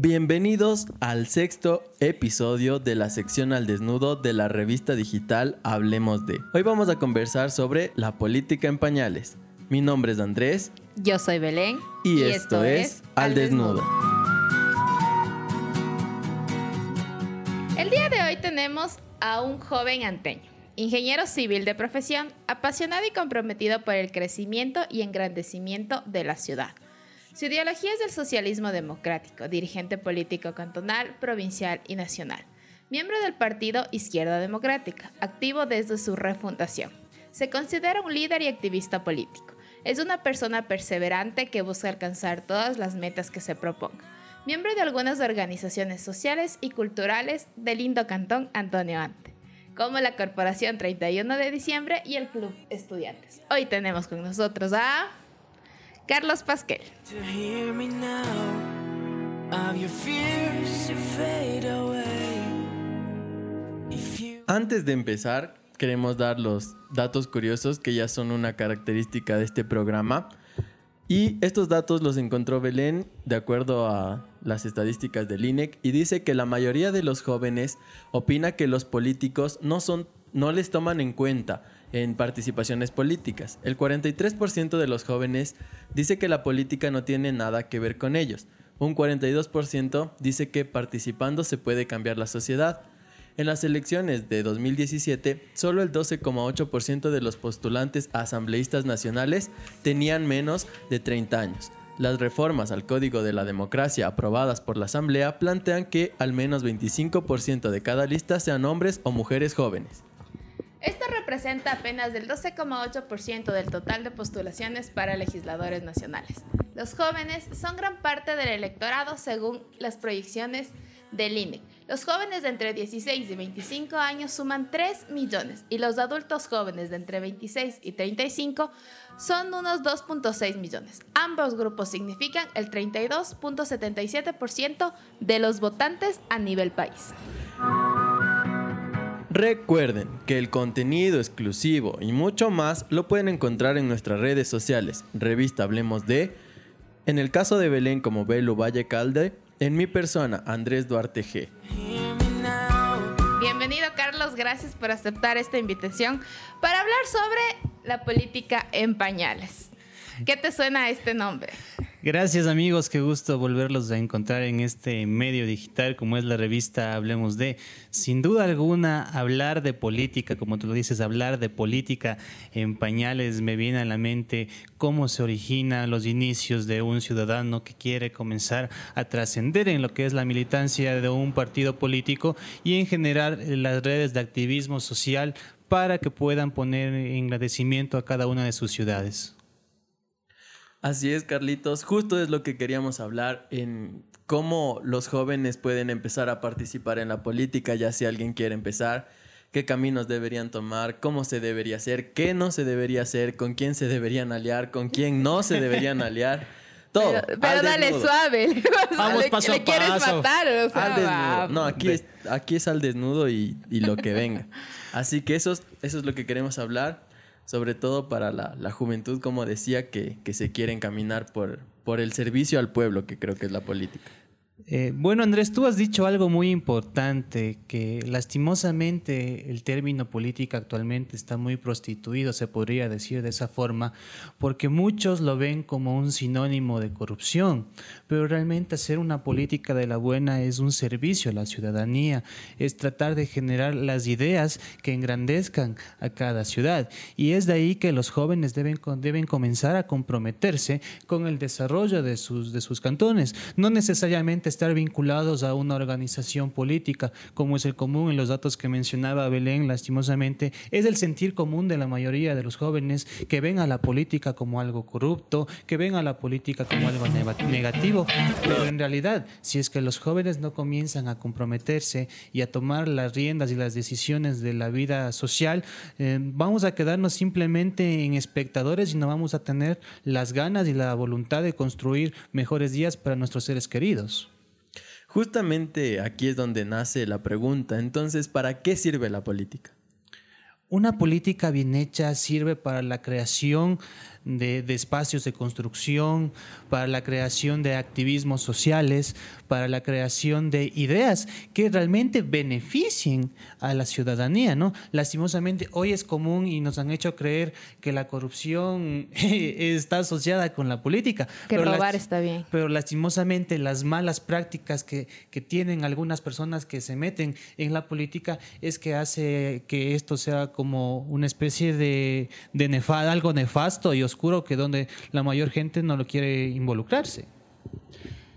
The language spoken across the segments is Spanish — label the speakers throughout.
Speaker 1: Bienvenidos al sexto episodio de la sección al desnudo de la revista digital Hablemos de. Hoy vamos a conversar sobre la política en pañales. Mi nombre es Andrés.
Speaker 2: Yo soy Belén.
Speaker 1: Y, esto, es Al desnudo.
Speaker 2: El día de hoy tenemos a un joven anteño, ingeniero civil de profesión, apasionado y comprometido por el crecimiento y engrandecimiento de la ciudad. Su ideología es el socialismo democrático, dirigente político cantonal, provincial y nacional. Miembro del partido Izquierda Democrática, activo desde su refundación. Se considera un líder y activista político. Es una persona perseverante que busca alcanzar todas las metas que se proponga. Miembro de algunas organizaciones sociales y culturales del lindo cantón Antonio Ante, como la Corporación 31 de Diciembre y el Club Estudiantes. Hoy tenemos con nosotros a... Carlos Pasquel.
Speaker 1: Antes de empezar, queremos dar los datos curiosos que ya son una característica de este programa. Y estos datos los encontró Belén de acuerdo a las estadísticas del INEC y dice que la mayoría de los jóvenes opina que los políticos no son no les toman en cuenta en participaciones políticas. El 43% de los jóvenes dice que la política no tiene nada que ver con ellos. Un 42% dice que participando se puede cambiar la sociedad. En las elecciones de 2017, solo el 12,8% de los postulantes asambleístas nacionales tenían menos de 30 años. Las reformas al Código de la Democracia aprobadas por la Asamblea plantean que al menos 25% de cada lista sean hombres o mujeres jóvenes.
Speaker 2: Esto representa apenas del 12,8% del total de postulaciones para legisladores nacionales. Los jóvenes son gran parte del electorado según las proyecciones del INE. Los jóvenes de entre 16 y 25 años suman 3 millones y los adultos jóvenes de entre 26 y 35 son unos 2.6 millones. Ambos grupos significan el 32.77% de los votantes a nivel país.
Speaker 1: Recuerden que el contenido exclusivo y mucho más lo pueden encontrar en nuestras redes sociales. Revista Hablemos de, en el caso de Belén como Belu Valle Calde, en mi persona Andrés Duarte G.
Speaker 2: Bienvenido Carlos, gracias por aceptar esta invitación para hablar sobre la política en pañales. ¿Qué te suena este nombre?
Speaker 3: Gracias amigos, qué gusto volverlos a encontrar en este medio digital como es la revista Hablemos de. Sin duda alguna, hablar de política, como tú lo dices, hablar de política en pañales me viene a la mente cómo se originan los inicios de un ciudadano que quiere comenzar a trascender en lo que es la militancia de un partido político y en generar las redes de activismo social para que puedan poner en agradecimiento a cada una de sus ciudades.
Speaker 1: Así es, Carlitos. Justo es lo que queríamos hablar en cómo los jóvenes pueden empezar a participar en la política, ya si alguien quiere empezar, qué caminos deberían tomar, cómo se debería hacer, qué no se debería hacer, con quién se deberían aliar, con quién no se deberían aliar. Todo.
Speaker 2: Pero, dale suave.
Speaker 3: Vamos paso a
Speaker 2: quieres matar?
Speaker 1: al desnudo. No, aquí es, aquí es al desnudo y, y lo que venga. Así que eso, eso es lo que queremos hablar sobre todo para la, juventud, como decía, que, que, se quiere encaminar por, por el servicio al pueblo, que creo que es la política.
Speaker 3: Eh, bueno, Andrés, tú has dicho algo muy importante, que lastimosamente el término política actualmente está muy prostituido, se podría decir de esa forma, porque muchos lo ven como un sinónimo de corrupción, pero realmente hacer una política de la buena es un servicio a la ciudadanía, es tratar de generar las ideas que engrandezcan a cada ciudad. Y es de ahí que los jóvenes deben, deben comenzar a comprometerse con el desarrollo de sus, de sus cantones, no necesariamente estar vinculados a una organización política, como es el común en los datos que mencionaba Belén, lastimosamente, es el sentir común de la mayoría de los jóvenes que ven a la política como algo corrupto, que ven a la política como algo negativo, pero en realidad, si es que los jóvenes no comienzan a comprometerse y a tomar las riendas y las decisiones de la vida social, eh, vamos a quedarnos simplemente en espectadores y no vamos a tener las ganas y la voluntad de construir mejores días para nuestros seres queridos.
Speaker 1: Justamente aquí es donde nace la pregunta. Entonces, ¿para qué sirve la política?
Speaker 3: Una política bien hecha sirve para la creación de, de espacios de construcción, para la creación de activismos sociales, para la creación de ideas que realmente beneficien a la ciudadanía, ¿no? Lastimosamente hoy es común y nos han hecho creer que la corrupción está asociada con la política.
Speaker 2: Que
Speaker 3: pero
Speaker 2: robar está bien.
Speaker 3: pero lastimosamente las malas prácticas que, que tienen algunas personas que se meten en la política es que hace que esto sea como una especie de, de nefa- algo nefasto y oscuro que donde la mayor gente no lo quiere involucrarse.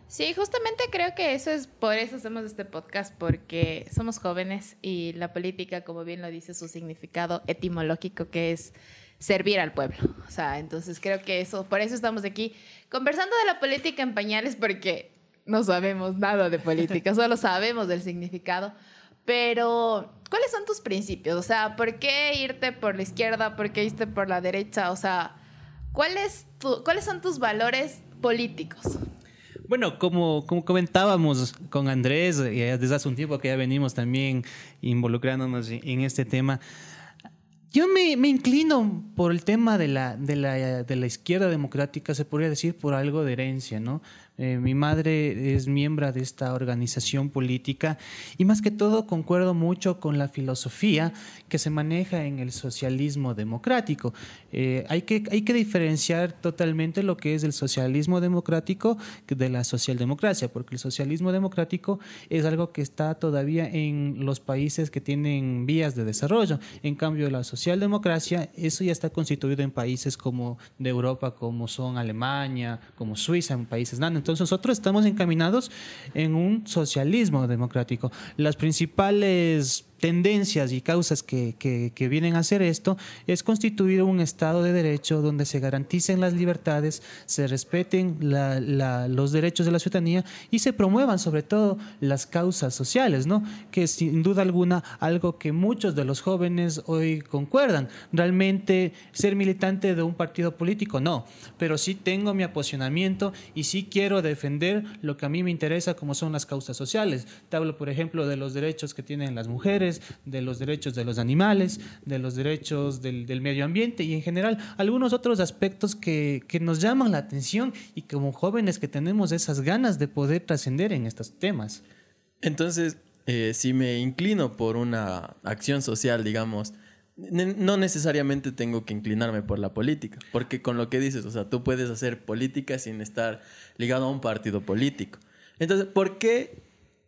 Speaker 2: Sí, justamente creo que eso es por eso hacemos este podcast, porque somos jóvenes y la política, como bien lo dice su significado etimológico, que es servir al pueblo. O sea, entonces creo que eso, por eso estamos aquí conversando de la política en pañales, porque no sabemos nada de política, solo sabemos del significado. Pero, ¿cuáles son tus principios? O sea, ¿por qué irte por la izquierda? ¿Por qué irte por la derecha? O sea, ¿cuál es tu- ¿cuáles son tus valores políticos?
Speaker 3: Bueno, como, comentábamos con Andrés, eh, desde hace un tiempo que ya venimos también involucrándonos en, este tema, yo me, inclino por el tema de la izquierda democrática, se podría decir por algo de herencia, ¿no? Eh, mi madre es miembro de esta organización política y más que todo concuerdo mucho con la filosofía que se maneja en el socialismo democrático. Eh, hay, que, hay que diferenciar totalmente lo que es el socialismo democrático de la socialdemocracia, porque el socialismo democrático es algo que está todavía en los países que tienen vías de desarrollo. En cambio, la socialdemocracia, eso ya está constituido en países como de Europa, como son Alemania, como Suiza, en países nosotros estamos encaminados en un socialismo democrático. Las principales tendencias y causas que, que, vienen a hacer esto es constituir un Estado de Derecho donde se garanticen las libertades, se respeten los derechos de la ciudadanía y se promuevan sobre todo las causas sociales, ¿no? que sin duda alguna algo que muchos de los jóvenes hoy concuerdan. Realmente ser militante de un partido político, no, pero sí tengo mi aposicionamiento y sí quiero defender lo que a mí me interesa como son las causas sociales. Te hablo, por ejemplo, de los derechos que tienen las mujeres, de los derechos de los animales, de los derechos del, medio ambiente y en general algunos otros aspectos que, que, nos llaman la atención y como jóvenes que tenemos esas ganas de poder trascender en estos temas.
Speaker 1: Entonces, eh, si me inclino por una acción social, digamos, no necesariamente tengo que inclinarme por la política, porque con lo que dices, o sea, tú puedes hacer política sin estar ligado a un partido político. Entonces, ¿por qué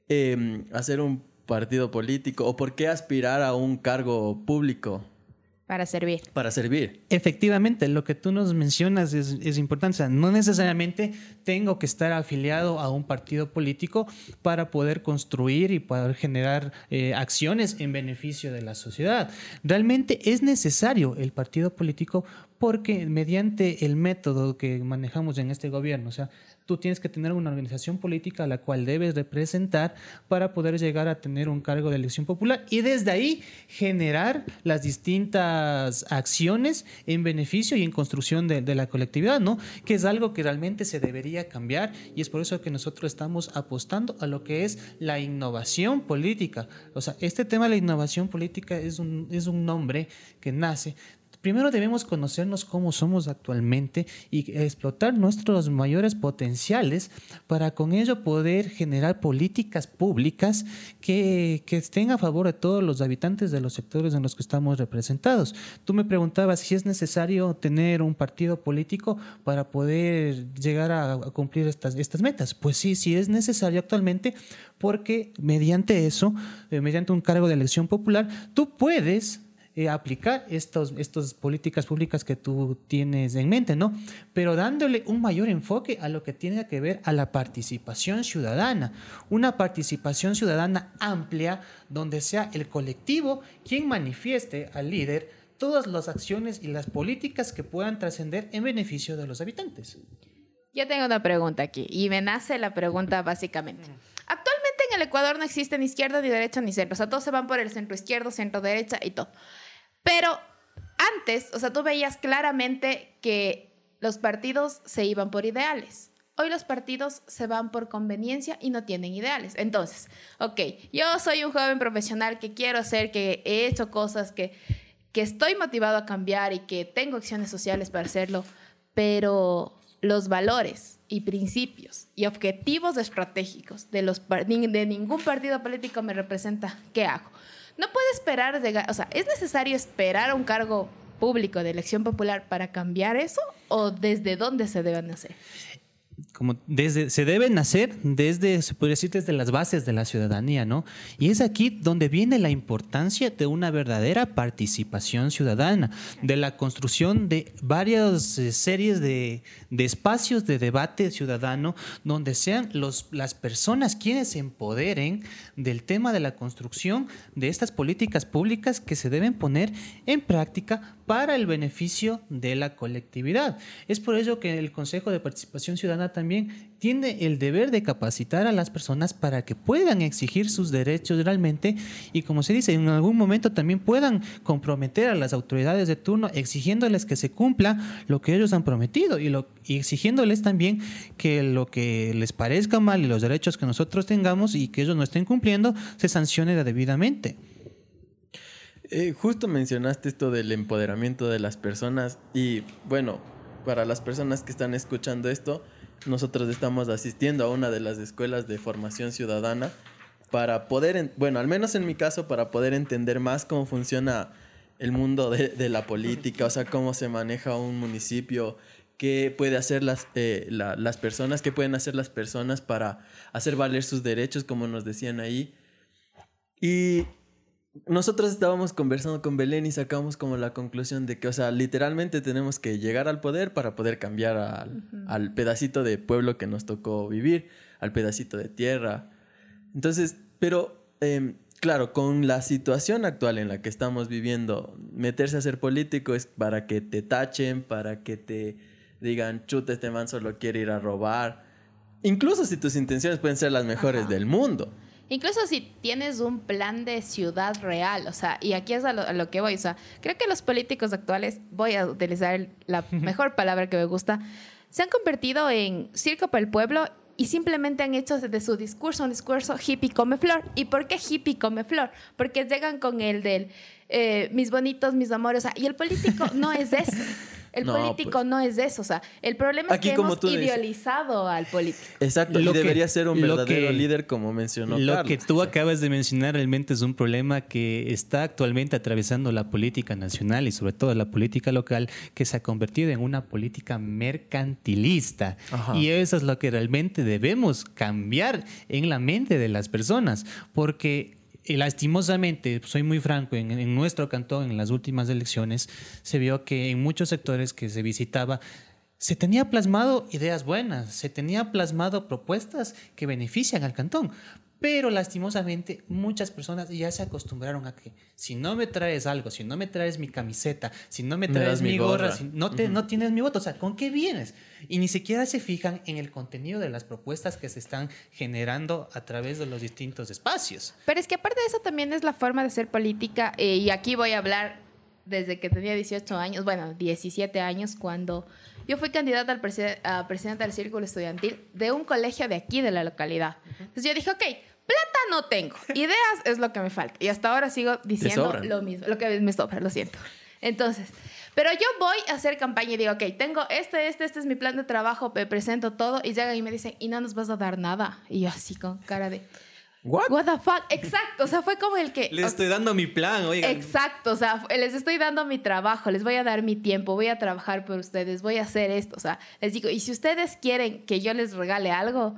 Speaker 1: eh, hacer un partido político o por qué aspirar a un cargo público?
Speaker 2: Para servir.
Speaker 1: Para servir.
Speaker 3: Efectivamente, lo que tú nos mencionas es, es, importante. O sea, no necesariamente tengo que estar afiliado a un partido político para poder construir y poder generar eh, acciones en beneficio de la sociedad. Realmente es necesario el partido político porque mediante el método que manejamos en este gobierno, o sea, tú tienes que tener una organización política a la cual debes representar para poder llegar a tener un cargo de elección popular y desde ahí generar las distintas acciones en beneficio y en construcción de, la colectividad, ¿no? Que es algo que realmente se debería cambiar y es por eso que nosotros estamos apostando a lo que es la innovación política. O sea, este tema de la innovación política es un, es un nombre que nace primero debemos conocernos cómo somos actualmente y explotar nuestros mayores potenciales para con ello poder generar políticas públicas que, estén a favor de todos los habitantes de los sectores en los que estamos representados. Tú me preguntabas si es necesario tener un partido político para poder llegar a, cumplir estas, estas metas. Pues sí, sí es necesario actualmente porque mediante eso, eh, mediante un cargo de elección popular, tú puedes eh, aplicar estas estos políticas públicas que tú tienes en mente, ¿no? Pero dándole un mayor enfoque a lo que tiene que ver a la participación ciudadana, una participación ciudadana amplia donde sea el colectivo quien manifieste al líder todas las acciones y las políticas que puedan trascender en beneficio de los habitantes.
Speaker 2: Yo tengo una pregunta aquí y me nace la pregunta básicamente. Actualmente en el Ecuador no existe ni izquierda, ni derecha, ni centro. O sea, todos se van por el centro izquierdo, centro derecha y todo. Pero antes, o sea, tú veías claramente que los partidos se iban por ideales. Hoy los partidos se van por conveniencia y no tienen ideales. Entonces, ok, yo soy un joven profesional que quiero hacer, que he hecho cosas, que, que estoy motivado a cambiar y que tengo acciones sociales para hacerlo. pero los valores y principios y objetivos estratégicos de, los, de ningún partido político me representa, ¿qué hago? No puedo esperar, de, o sea, ¿es necesario esperar a un cargo público de elección popular para cambiar eso o desde dónde se deben hacer?
Speaker 3: Como desde, se debe nacer desde, se podría decir, desde las bases de la ciudadanía, ¿no? Y es aquí donde viene la importancia de una verdadera participación ciudadana, de la construcción de varias eh, series de, de, espacios de debate ciudadano, donde sean los, las personas quienes se empoderen del tema de la construcción de estas políticas públicas que se deben poner en práctica para el beneficio de la colectividad. Es por ello que el Consejo de Participación Ciudadana también tiene el deber de capacitar a las personas para que puedan exigir sus derechos realmente y como se dice, en algún momento también puedan comprometer a las autoridades de turno exigiéndoles que se cumpla lo que ellos han prometido y, lo, y exigiéndoles también que lo que les parezca mal y los derechos que nosotros tengamos y que ellos no estén cumpliendo se sancione debidamente.
Speaker 1: Eh, justo mencionaste esto del empoderamiento de las personas y bueno, para las personas que están escuchando esto, nosotros estamos asistiendo a una de las escuelas de formación ciudadana para poder, bueno, al menos en mi caso, para poder entender más cómo funciona el mundo de, la política, o sea, cómo se maneja un municipio, qué puede hacer las, eh, las personas, qué pueden hacer las personas para hacer valer sus derechos, como nos decían ahí. Y nosotros estábamos conversando con Belén y sacamos como la conclusión de que, o sea, literalmente tenemos que llegar al poder para poder cambiar al, pedacito de pueblo que nos tocó vivir, al pedacito de tierra. Entonces, pero, em, claro, con la situación actual en la que estamos viviendo, meterse a ser político es para que te tachen, para que te digan, chuta, este man solo quiere ir a robar. Incluso si tus intenciones pueden ser las mejores del mundo.
Speaker 2: Incluso si tienes un plan de ciudad real, o sea, y aquí es a lo, que voy, o sea, creo que los políticos actuales, voy a utilizar la mejor palabra que me gusta, se han convertido en circo para el pueblo y simplemente han hecho de su discurso un discurso hippie come flor. ¿Y por qué hippie come flor? Porque llegan con el del eh, mis bonitos, mis amores, o sea, y el político no es eso. El político pues. no es eso. O sea, el problema es que hemos idealizado al político.
Speaker 1: Exacto, y debería ser un verdadero líder, como mencionó
Speaker 3: Lo que tú acabas de mencionar realmente es un problema que está actualmente atravesando la política nacional y sobre todo la política local, que se ha convertido en una política mercantilista. Y eso es lo que realmente debemos cambiar en la mente de las personas, porque y lastimosamente, soy muy franco, en, nuestro cantón, en las últimas elecciones, se vio que en muchos sectores que se visitaba, se tenía plasmado ideas buenas, se tenía plasmado propuestas que benefician al cantón, pero lastimosamente muchas personas ya se acostumbraron a que si no me traes algo, si no me traes mi camiseta, si no me traes mi gorra, si no, te, no tienes mi voto, o sea, ¿con qué vienes? Y ni siquiera se fijan en el contenido de las propuestas que se están generando a través de los distintos espacios.
Speaker 2: Pero es que aparte de eso también es la forma de ser política, eh, y aquí voy a hablar desde que tenía 18 años, bueno, 17 años, cuando yo fui candidata al a presidente del círculo estudiantil de un colegio de aquí, de la localidad. Entonces yo dije, ok, Plata no tengo. Ideas es lo que me falta. Y hasta ahora sigo diciendo lo mismo. Lo que me sobra, lo siento. Entonces, pero yo voy a hacer campaña y digo, ok, tengo este, este, este es mi plan de trabajo, me presento todo y llegan y me dicen, y no nos vas a dar nada. Y yo así con cara de...
Speaker 1: What?
Speaker 2: What the fuck? Exacto, o sea, fue como el que...
Speaker 3: Les estoy dando mi plan, oigan.
Speaker 2: Exacto, o sea, les estoy dando mi trabajo, les voy a dar mi tiempo, voy a trabajar por ustedes, voy a hacer esto, o sea, les digo, y si ustedes quieren que yo les regale algo,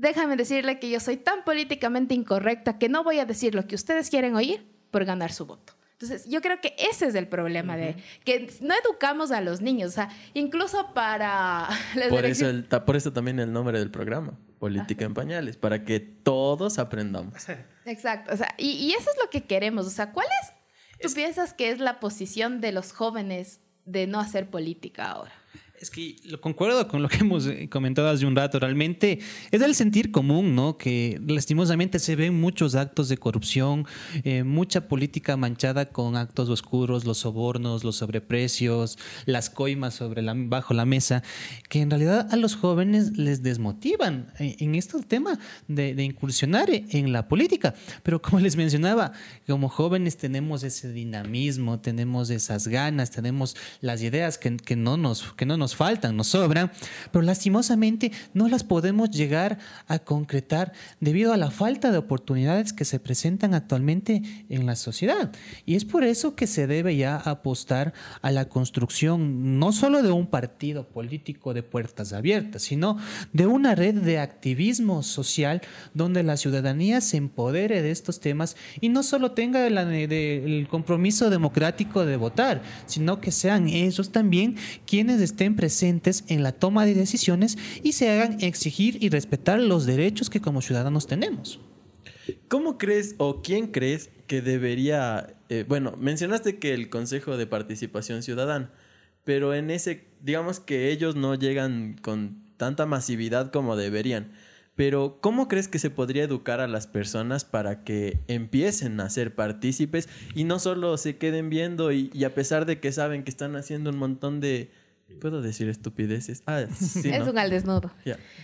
Speaker 2: déjame decirle que yo soy tan políticamente incorrecta que no voy a decir lo que ustedes quieren oír por ganar su voto. Entonces, yo creo que ese es el problema de que no educamos a los niños, o sea, incluso para...
Speaker 1: Por eso, por eso también el nombre del programa, Política en Pañales, para que todos aprendamos.
Speaker 2: Exacto, o sea, y, y, eso es lo que queremos, o sea, ¿cuál es, tú piensas que es la posición de los jóvenes de no hacer política ahora?
Speaker 3: Es que lo concuerdo con lo que hemos eh, comentado hace un rato. Realmente es el sentir común, ¿no? Que lastimosamente se ven muchos actos de corrupción, eh, mucha política manchada con actos oscuros, los sobornos, los sobreprecios, las coimas sobre la, bajo la mesa, que en realidad a los jóvenes les desmotivan eh, en, este tema de, incursionar en la política. Pero como les mencionaba, como jóvenes tenemos ese dinamismo, tenemos esas ganas, tenemos las ideas que, no, nos, que no nos nos faltan, nos sobran, pero lastimosamente no las podemos llegar a concretar debido a la falta de oportunidades que se presentan actualmente en la sociedad. Y es por eso que se debe ya apostar a la construcción no solo de un partido político de puertas abiertas, sino de una red de activismo social donde la ciudadanía se empodere de estos temas y no solo tenga el compromiso democrático de votar, sino que sean ellos también quienes estén presentes en la toma de decisiones y se hagan exigir y respetar los derechos que como ciudadanos tenemos.
Speaker 1: ¿Cómo crees o quién crees que debería, eh, bueno, mencionaste que el Consejo de Participación Ciudadana, pero en ese, digamos que ellos no llegan con tanta masividad como deberían. Pero ¿cómo crees que se podría educar a las personas para que empiecen a ser partícipes y no solo se queden viendo y, a pesar de que saben que están haciendo un montón de... ¿Puedo decir estupideces? Ah,
Speaker 2: sí, Es un al desnudo.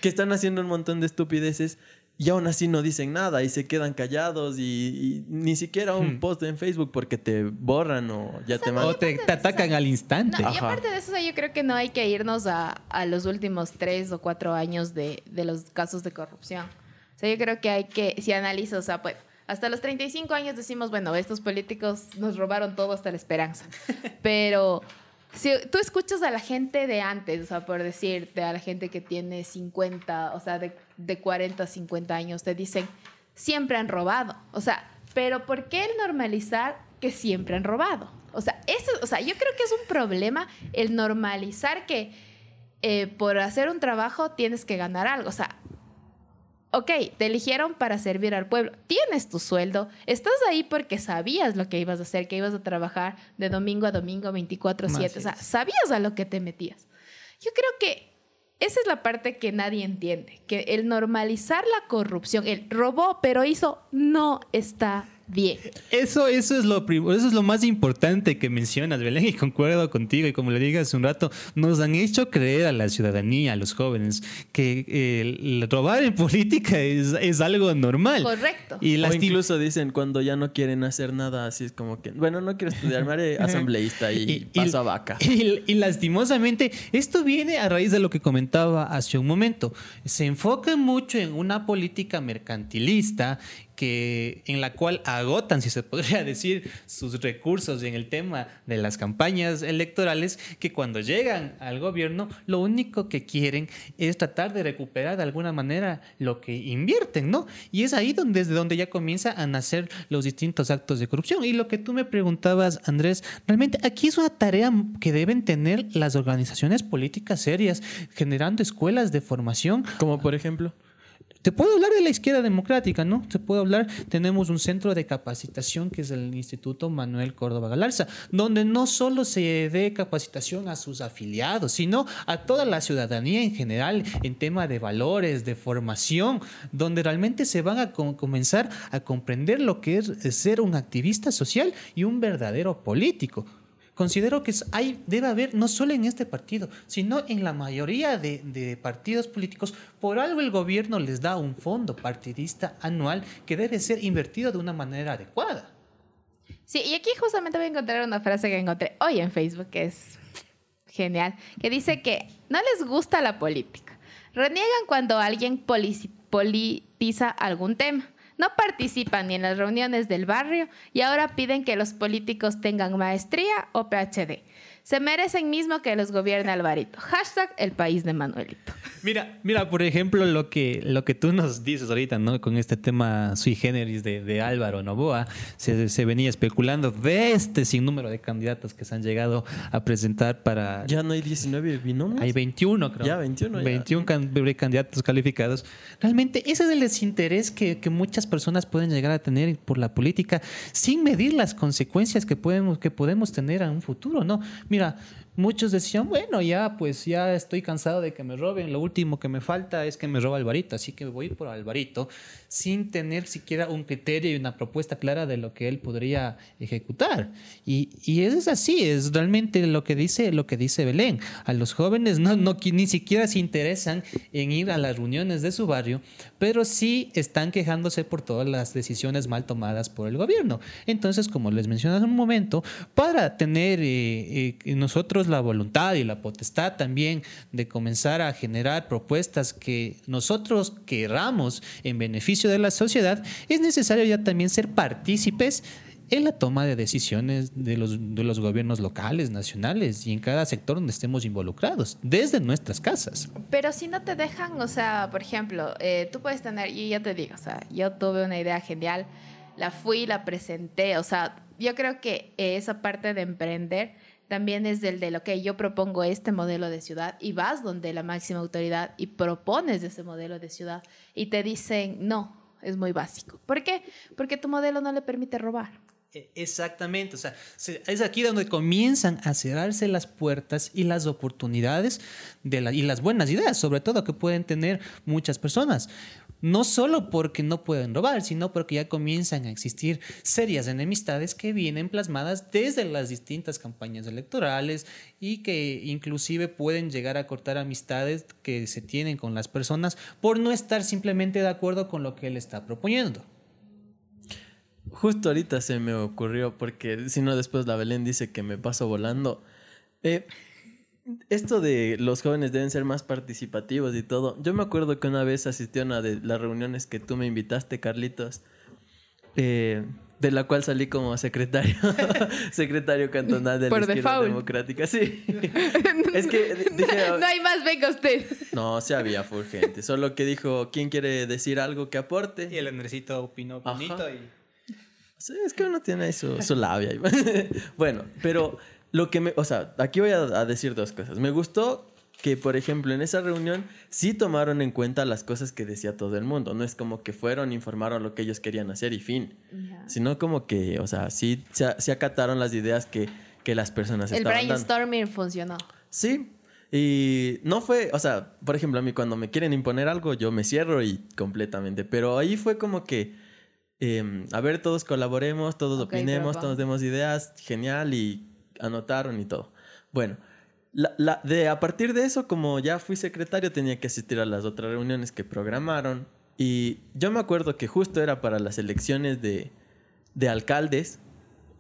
Speaker 1: Que están haciendo un montón de estupideces y aún así no dicen nada y se quedan callados y, ni siquiera un hmm. post en Facebook porque te borran o ya te
Speaker 3: mandan. O te, atacan al instante.
Speaker 2: y aparte de eso, yo creo que no hay que irnos a, los últimos tres o cuatro años de, los casos de corrupción. O sea, yo creo que hay que, si analizas, o sea, pues, hasta los 35 años decimos, bueno, estos políticos nos robaron todo hasta la esperanza. Pero si tú escuchas a la gente de antes, o sea, por decirte, a la gente que tiene 50, o sea, de, de 40 a 50 años, te dicen, siempre han robado. O sea, pero ¿por qué el normalizar que siempre han robado? O sea, eso, o sea, yo creo que es un problema el normalizar que eh, por hacer un trabajo tienes que ganar algo. O sea, ok, te eligieron para servir al pueblo, tienes tu sueldo, estás ahí porque sabías lo que ibas a hacer, que ibas a trabajar de domingo a domingo 24/7, o sea, sabías a lo que te metías. Yo creo que esa es la parte que nadie entiende, que el normalizar la corrupción, el robó pero hizo, no está bien.
Speaker 3: Eso, eso, es lo eso es lo más importante que mencionas, Belén, y concuerdo contigo. Y como le dije hace un rato, nos han hecho creer a la ciudadanía, a los jóvenes, que el robar en política es, es algo normal.
Speaker 2: Correcto.
Speaker 1: Y o incluso dicen cuando ya no quieren hacer nada, así es como que, bueno, no quiero estudiar, me haré asambleísta y, paso a vaca.
Speaker 3: Y, y lastimosamente, esto viene a raíz de lo que comentaba hace un momento. Se enfoca mucho en una política mercantilista que, en la cual agotan, si se podría decir, sus recursos en el tema de las campañas electorales, que cuando llegan al gobierno lo único que quieren es tratar de recuperar de alguna manera lo que invierten, ¿no? Y es ahí donde, desde donde ya comienza a nacer los distintos actos de corrupción. Y lo que tú me preguntabas, Andrés, realmente aquí es una tarea que deben tener las organizaciones políticas serias, generando escuelas de formación.
Speaker 1: Como por ejemplo.
Speaker 3: Se puede hablar de la izquierda democrática, ¿no? Se puede hablar, tenemos un centro de capacitación que es el Instituto Manuel Córdoba Galarza, donde no solo se dé capacitación a sus afiliados, sino a toda la ciudadanía en general en tema de valores, de formación, donde realmente se van a comenzar a comprender lo que es ser un activista social y un verdadero político considero que hay, debe haber, no solo en este partido, sino en la mayoría de, partidos políticos, por algo el gobierno les da un fondo partidista anual que debe ser invertido de una manera adecuada.
Speaker 2: Sí, y aquí justamente voy a encontrar una frase que encontré hoy en Facebook, que es genial, que dice que no les gusta la política. Reniegan cuando alguien politiza algún tema no participan ni en las reuniones del barrio y ahora piden que los políticos tengan maestría o PhD. Se merecen mismo que los gobierne Alvarito. Hashtag el país de Manuelito.
Speaker 3: Mira, mira, por ejemplo, lo que, lo que tú nos dices ahorita, ¿no? Con este tema sui generis de, de Álvaro Novoa, se, se, venía especulando de este sinnúmero de candidatos que se han llegado a presentar para...
Speaker 1: Ya no hay 19 binomios.
Speaker 3: Hay 21, creo.
Speaker 1: Ya, 21.
Speaker 3: 21 candidatos calificados. Realmente ese es el desinterés que, que, muchas personas pueden llegar a tener por la política sin medir las consecuencias que podemos, que podemos tener en un futuro, ¿no? Mira, mira, muchos decían, bueno, ya pues ya estoy cansado de que me roben, lo último que me falta es que me roba Alvarito, así que voy por Alvarito sin tener siquiera un criterio y una propuesta clara de lo que él podría ejecutar. Y, y es así, es realmente lo que dice, lo que dice Belén. A los jóvenes no, no, ni siquiera se interesan en ir a las reuniones de su barrio, pero sí están quejándose por todas las decisiones mal tomadas por el gobierno. Entonces, como les mencioné hace un momento, para tener eh, eh, nosotros la voluntad y la potestad también de comenzar a generar propuestas que nosotros querramos en beneficio de la sociedad, es necesario ya también ser partícipes en la toma de decisiones de los, de los gobiernos locales, nacionales y en cada sector donde estemos involucrados, desde nuestras casas.
Speaker 2: Pero si no te dejan, o sea, por ejemplo, eh, tú puedes tener, y ya te digo, o sea, yo tuve una idea genial, la fui, la presenté, o sea, yo creo que esa parte de emprender también es del de lo que yo propongo este modelo de ciudad y vas donde la máxima autoridad y propones ese modelo de ciudad y te dicen, no, es muy básico. ¿Por qué? Porque tu modelo no le permite robar.
Speaker 3: E, exactamente, o sea, es aquí donde comienzan a cerrarse las puertas y las oportunidades de y las buenas ideas, sobre todo que pueden tener muchas personas. No solo porque no pueden robar, sino porque ya comienzan a existir serias enemistades que vienen plasmadas desde las distintas campañas electorales y que inclusive pueden llegar a cortar amistades que se tienen con las personas por no estar simplemente de acuerdo con lo que él está proponiendo.
Speaker 1: Justo ahorita se me ocurrió, porque si no después la Belén dice que me paso volando. Eh, esto de los jóvenes deben ser más participativos y todo. Yo me acuerdo que una vez asistí a una de las reuniones que tú me invitaste, Carlitos, eh, de la cual salí como secretario, secretario cantonal de la Izquierda Democrática. Sí.
Speaker 2: es que dije... No hay más, venga usted.
Speaker 1: No, sí había full gente. Solo que dijo, ¿quién quiere decir algo que aporte?
Speaker 3: Y el Andresito opinó bonito y
Speaker 1: es que uno tiene ahí su, labia. bueno, pero lo que me. O sea, aquí voy a, decir dos cosas. Me gustó que, por ejemplo, en esa reunión sí tomaron en cuenta las cosas que decía todo el mundo. No es como que fueron, informaron lo que ellos querían hacer y fin. Sino como que, o sea, sí se, acataron las ideas que, que las personas
Speaker 2: el estaban El brainstorming funcionó.
Speaker 1: Sí. Y no fue, o sea, por ejemplo, a mí cuando me quieren imponer algo, yo me cierro y completamente. Pero ahí fue como que Em, a ver, todos colaboremos, todos opinemos, todos demos ideas, genial, y anotaron y todo. Bueno, la, de, a partir de eso, como ya fui secretario, tenía que asistir a las otras reuniones que programaron. Y yo me acuerdo que justo era para las elecciones de, de alcaldes,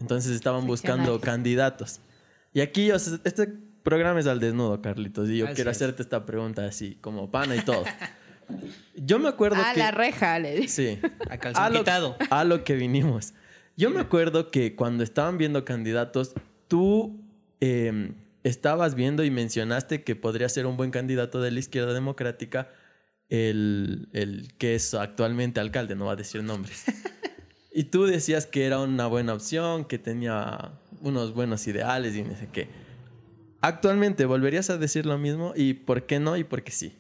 Speaker 1: entonces estaban buscando candidatos. Y aquí, este programa es al desnudo, Carlitos, y yo quiero hacerte esta pregunta así, como pana y todo. Yo me acuerdo
Speaker 2: a
Speaker 1: que...
Speaker 2: A la reja, le
Speaker 1: Sí. A, lo, a lo que vinimos. Yo me acuerdo que cuando estaban viendo candidatos, tú em, estabas viendo y mencionaste que podría ser un buen candidato de la izquierda democrática el, el que es actualmente alcalde, no va a decir nombres. y tú decías que era una buena opción, que tenía unos buenos ideales y no sé qué. Actualmente, ¿volverías a decir lo mismo? ¿Y por qué no y por qué sí?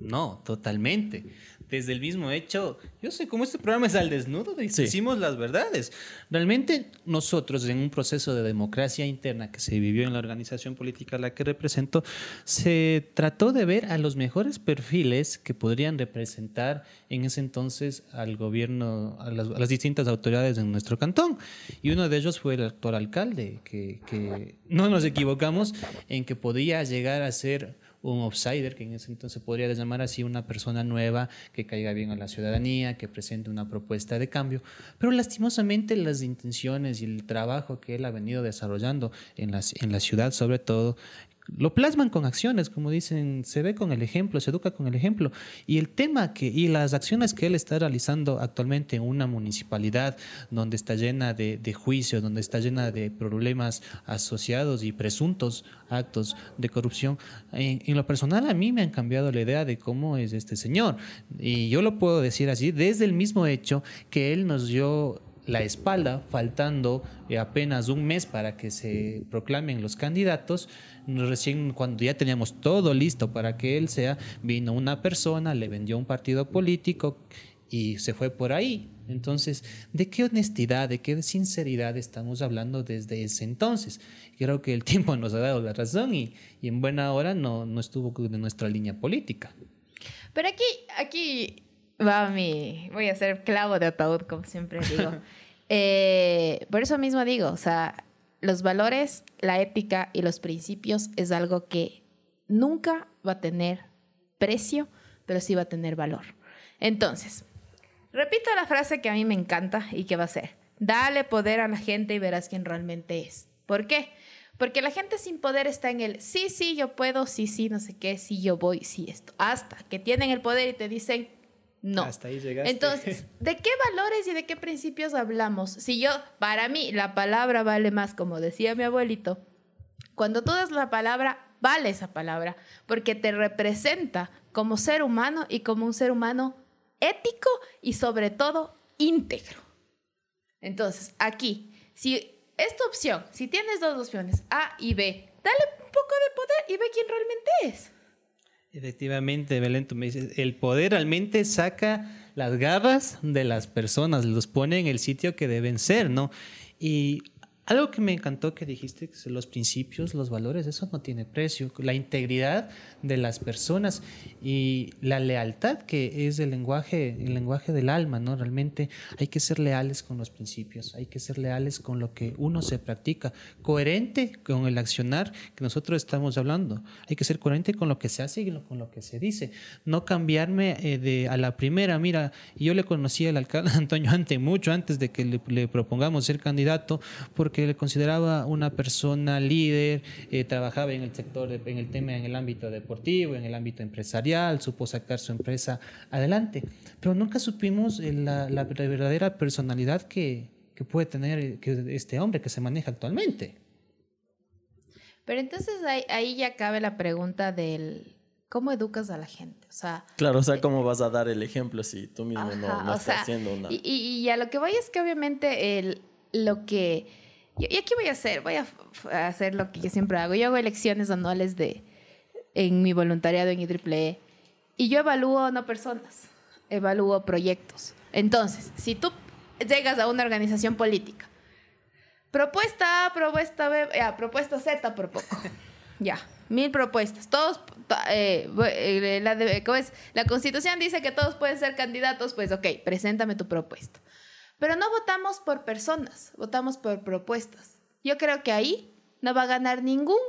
Speaker 3: No, totalmente. Desde el mismo hecho, yo sé cómo este programa es al desnudo, decimos las verdades. Realmente nosotros en un proceso de democracia interna que se vivió en la organización política a la que represento, se trató de ver a los mejores perfiles que podrían representar en ese entonces al gobierno, a las, distintas autoridades en nuestro cantón. Y uno de ellos fue el actual alcalde, que, que no nos equivocamos en que podía llegar a ser un outsider, que en ese entonces podría llamar así una persona nueva que caiga bien a la ciudadanía, que presente una propuesta de cambio. Pero lastimosamente las intenciones y el trabajo que él ha venido desarrollando en la, en la ciudad, sobre todo, lo plasman con acciones, como dicen, se ve con el ejemplo, se educa con el ejemplo. Y el tema que, y las acciones que él está realizando actualmente en una municipalidad donde está llena de, juicios, donde está llena de problemas asociados y presuntos actos de corrupción, en, en, lo personal a mí me han cambiado la idea de cómo es este señor. Y yo lo puedo decir así, desde el mismo hecho que él nos dio la espalda, faltando eh, apenas un mes para que se proclamen los candidatos, recién cuando ya teníamos todo listo para que él sea, vino una persona, le vendió un partido político y se fue por ahí. Entonces, ¿de qué honestidad, de qué sinceridad estamos hablando desde ese entonces? Creo que el tiempo nos ha dado la razón y, en buena hora no, no estuvo de nuestra línea política.
Speaker 2: Pero aquí, aquí va mi, voy a ser clavo de ataúd, como siempre digo. Eh, por eso mismo digo, o sea, los valores, la ética y los principios es algo que nunca va a tener precio, pero sí va a tener valor. Entonces, repito la frase que a mí me encanta y que va a ser, dale poder a la gente y verás quién realmente es. ¿Por qué? Porque la gente sin poder está en el sí, sí, yo puedo, sí, sí, no sé qué, sí, yo voy, sí, esto. Hasta que tienen el poder y te dicen no.
Speaker 3: Hasta ahí llegaste.
Speaker 2: Entonces, ¿de qué valores y de qué principios hablamos? Si yo, para mí, la palabra vale más, como decía mi abuelito, cuando tú das la palabra, vale esa palabra, porque te representa como ser humano y como un ser humano ético y sobre todo íntegro. Entonces, aquí, si esta opción, si tienes dos opciones, A y B, dale un poco de poder y ve quién realmente es.
Speaker 3: Efectivamente, Belén, tú me dices, el poder realmente saca las garras de las personas, los pone en el sitio que deben ser, ¿no? Y algo que me encantó que dijiste, los principios, los valores, eso no tiene precio. La integridad de las personas y la lealtad, que es el lenguaje, el lenguaje del alma, ¿no? Realmente hay que ser leales con los principios, hay que ser leales con lo que uno se practica, coherente con el accionar que nosotros estamos hablando. Hay que ser coherente con lo que se hace y con lo que se dice. No cambiarme eh, de, a la primera. Mira, yo le conocí al alcalde Antonio Ante mucho antes de que le, le propongamos ser candidato, porque que le consideraba una persona líder, eh, trabajaba en el sector, en el tema, en el ámbito deportivo, en el ámbito empresarial, supo sacar su empresa adelante, pero nunca supimos eh, la, la verdadera personalidad que, que puede tener eh, que este hombre que se maneja actualmente.
Speaker 2: Pero entonces ahí, ahí ya cabe la pregunta del cómo educas a la gente. O sea,
Speaker 1: claro, o sea, cómo vas a dar el ejemplo si tú mismo no, no estás sea, haciendo una.
Speaker 2: Y, y, a lo que voy es que obviamente el, lo que y, aquí voy a hacer, voy a, hacer lo que yo siempre hago. Yo hago elecciones anuales de, en mi voluntariado en IEEE y yo evalúo no personas, evalúo proyectos. Entonces, si tú llegas a una organización política, propuesta A, propuesta B, ya, propuesta Z por poco. ya, mil propuestas. Todos, eh, eh, la, ¿cómo es? la constitución dice que todos pueden ser candidatos, pues ok, preséntame tu propuesta. Pero no votamos por personas, votamos por propuestas. Yo creo que ahí no va a ganar ningún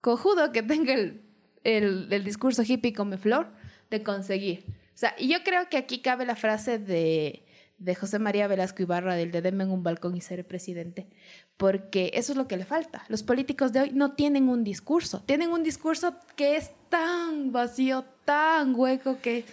Speaker 2: cojudo que tenga el, el, discurso hippie come flor de conseguir. O sea, y yo creo que aquí cabe la frase de, de José María Velasco Ibarra del de un balcón y ser presidente, porque eso es lo que le falta. Los políticos de hoy no tienen un discurso, tienen un discurso que es tan vacío, tan hueco que...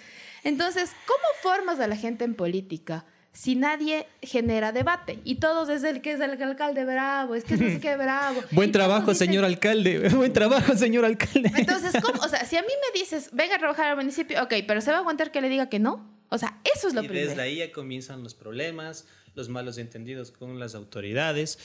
Speaker 2: Entonces, ¿cómo formas a la gente en política? Si nadie genera debate. Y todos es el que es el alcalde bravo, es que es no sé qué bravo.
Speaker 3: Buen trabajo, señor alcalde. Buen trabajo, señor alcalde.
Speaker 2: Entonces, ¿cómo? O sea, si a mí me dices, venga a trabajar al municipio, ok, pero ¿se va a aguantar que le diga que no? O sea, eso es lo
Speaker 3: y
Speaker 2: primero.
Speaker 3: Desde ahí ya comienzan los problemas, los malos entendidos con las autoridades.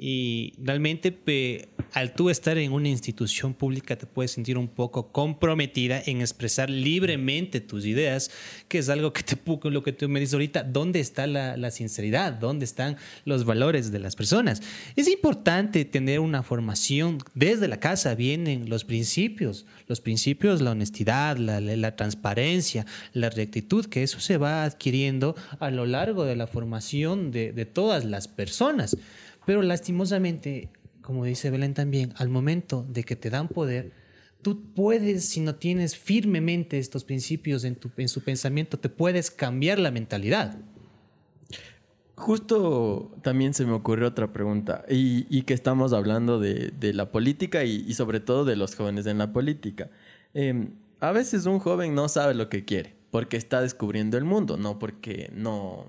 Speaker 3: Y realmente al tú estar en una institución pública te puedes sentir un poco comprometida en expresar libremente tus ideas, que es algo que te lo que tú me dices ahorita, ¿dónde está la, sinceridad? ¿Dónde están los valores de las personas? Es importante tener una formación, desde la casa vienen los principios, los principios, la honestidad, la, transparencia, la rectitud, que eso se va adquiriendo a lo largo de la formación de todas las personas. Pero lastimosamente, como dice Belén también, al momento de que te dan poder, tú puedes, si no tienes firmemente estos principios en, tu, en su pensamiento, te puedes cambiar la mentalidad.
Speaker 1: Justo también se me ocurrió otra pregunta, y, y que estamos hablando de, de la política y, sobre todo de los jóvenes en la política. Eh, a veces un joven no sabe lo que quiere, porque está descubriendo el mundo, no porque no,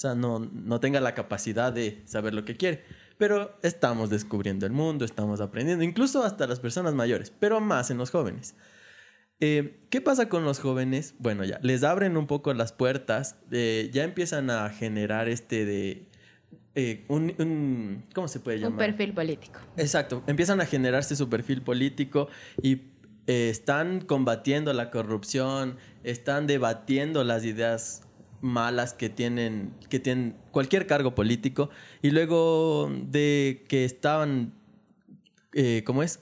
Speaker 1: sea, no, no tenga la capacidad de saber lo que quiere. Pero estamos descubriendo el mundo, estamos aprendiendo, incluso hasta las personas mayores, pero más en los jóvenes. Eh, ¿Qué pasa con los jóvenes? Bueno, ya, les abren un poco las puertas, eh, ya empiezan a generar este de... Eh, un, un, ¿Cómo se puede llamar?
Speaker 2: Un perfil político.
Speaker 1: Exacto, empiezan a generarse su perfil político y están combatiendo la corrupción, están debatiendo las ideas malas que tienen, que tienen cualquier cargo político y luego de que estaban, eh, ¿cómo es?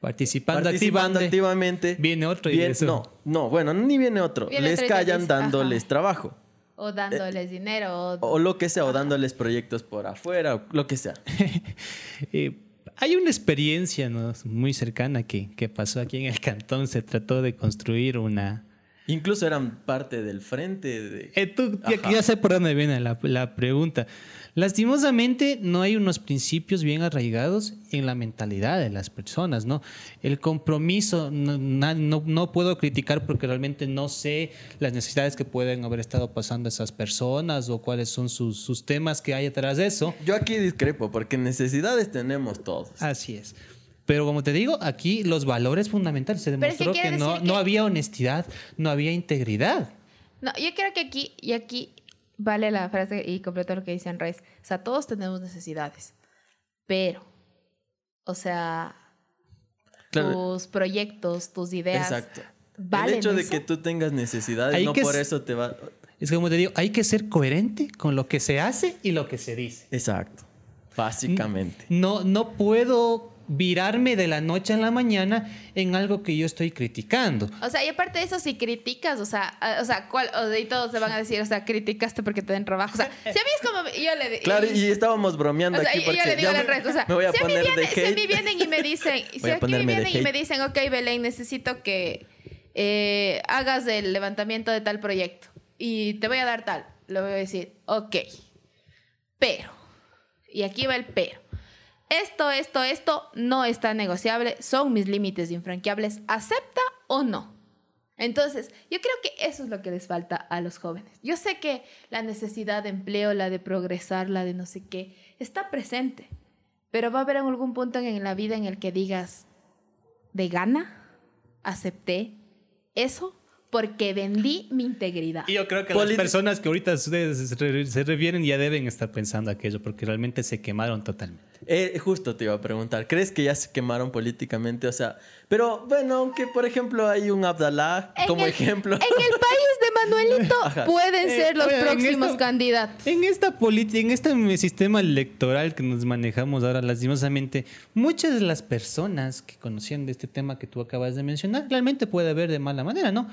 Speaker 3: Participando, activamente,
Speaker 1: Viene otro y No, no, bueno, ni viene otro. Les callan dándoles trabajo.
Speaker 2: O dándoles dinero.
Speaker 1: O, lo que sea, o dándoles proyectos por afuera, o lo que sea.
Speaker 3: eh, hay una experiencia ¿no? muy cercana que, que pasó aquí en el cantón. Se trató de construir una,
Speaker 1: Incluso eran parte del frente de...
Speaker 3: Eh, tú, ya, ya, sé por dónde viene la, la pregunta. Lastimosamente no hay unos principios bien arraigados en la mentalidad de las personas, ¿no? El compromiso no, no, no, puedo criticar porque realmente no sé las necesidades que pueden haber estado pasando esas personas o cuáles son sus, sus temas que hay detrás de eso.
Speaker 1: Yo aquí discrepo porque necesidades tenemos todos.
Speaker 3: Así es. Pero como te digo, aquí los valores fundamentales se demostró que, no, no había honestidad, no había integridad.
Speaker 2: No, yo creo que aquí, y aquí vale la frase y completo lo que dice Andrés. O sea, todos tenemos necesidades, pero, o sea, tus proyectos, tus ideas. Exacto.
Speaker 1: el hecho de que tú tengas necesidades, no por eso te va.
Speaker 3: Es como te digo, hay que ser coherente con lo que se hace y lo que se dice.
Speaker 1: Exacto. Básicamente.
Speaker 3: No, no puedo virarme de la noche a la mañana en algo que yo estoy criticando.
Speaker 2: O sea, y aparte de eso, si criticas, o sea, o sea, ¿cuál? O de todos se van a decir, o sea, criticaste porque te den trabajo. O sea, si a mí es como, yo le
Speaker 1: Claro, y, estábamos bromeando aquí porque yo le digo
Speaker 2: o sea, me voy a si poner a mí si a mí vienen y me dicen, si aquí me vienen y me dicen, ok, Belén, necesito que eh, hagas el levantamiento de tal proyecto y te voy a dar tal, le voy a decir, ok, pero, y aquí va el pero esto, esto, esto no está negociable, son mis límites infranqueables, ¿acepta o no? Entonces, yo creo que eso es lo que les falta a los jóvenes. Yo sé que la necesidad de empleo, la de progresar, la de no sé qué, está presente, pero va a haber algún punto en la vida en el que digas, de gana, acepté eso porque vendí mi integridad.
Speaker 3: Y yo creo que las personas que ahorita ustedes se refieren ya deben estar pensando aquello, porque realmente se quemaron totalmente.
Speaker 1: Eh, justo te iba a preguntar, ¿crees que ya se quemaron políticamente? O sea, pero bueno, aunque por ejemplo hay un Abdalá como ejemplo.
Speaker 2: En el país de Manuelito pueden eh, ser los próximos candidatos.
Speaker 3: En esta en este sistema electoral que nos manejamos ahora, lastimosamente, muchas de las personas que conocían de este tema que tú acabas de mencionar, realmente puede ver de mala manera, ¿no?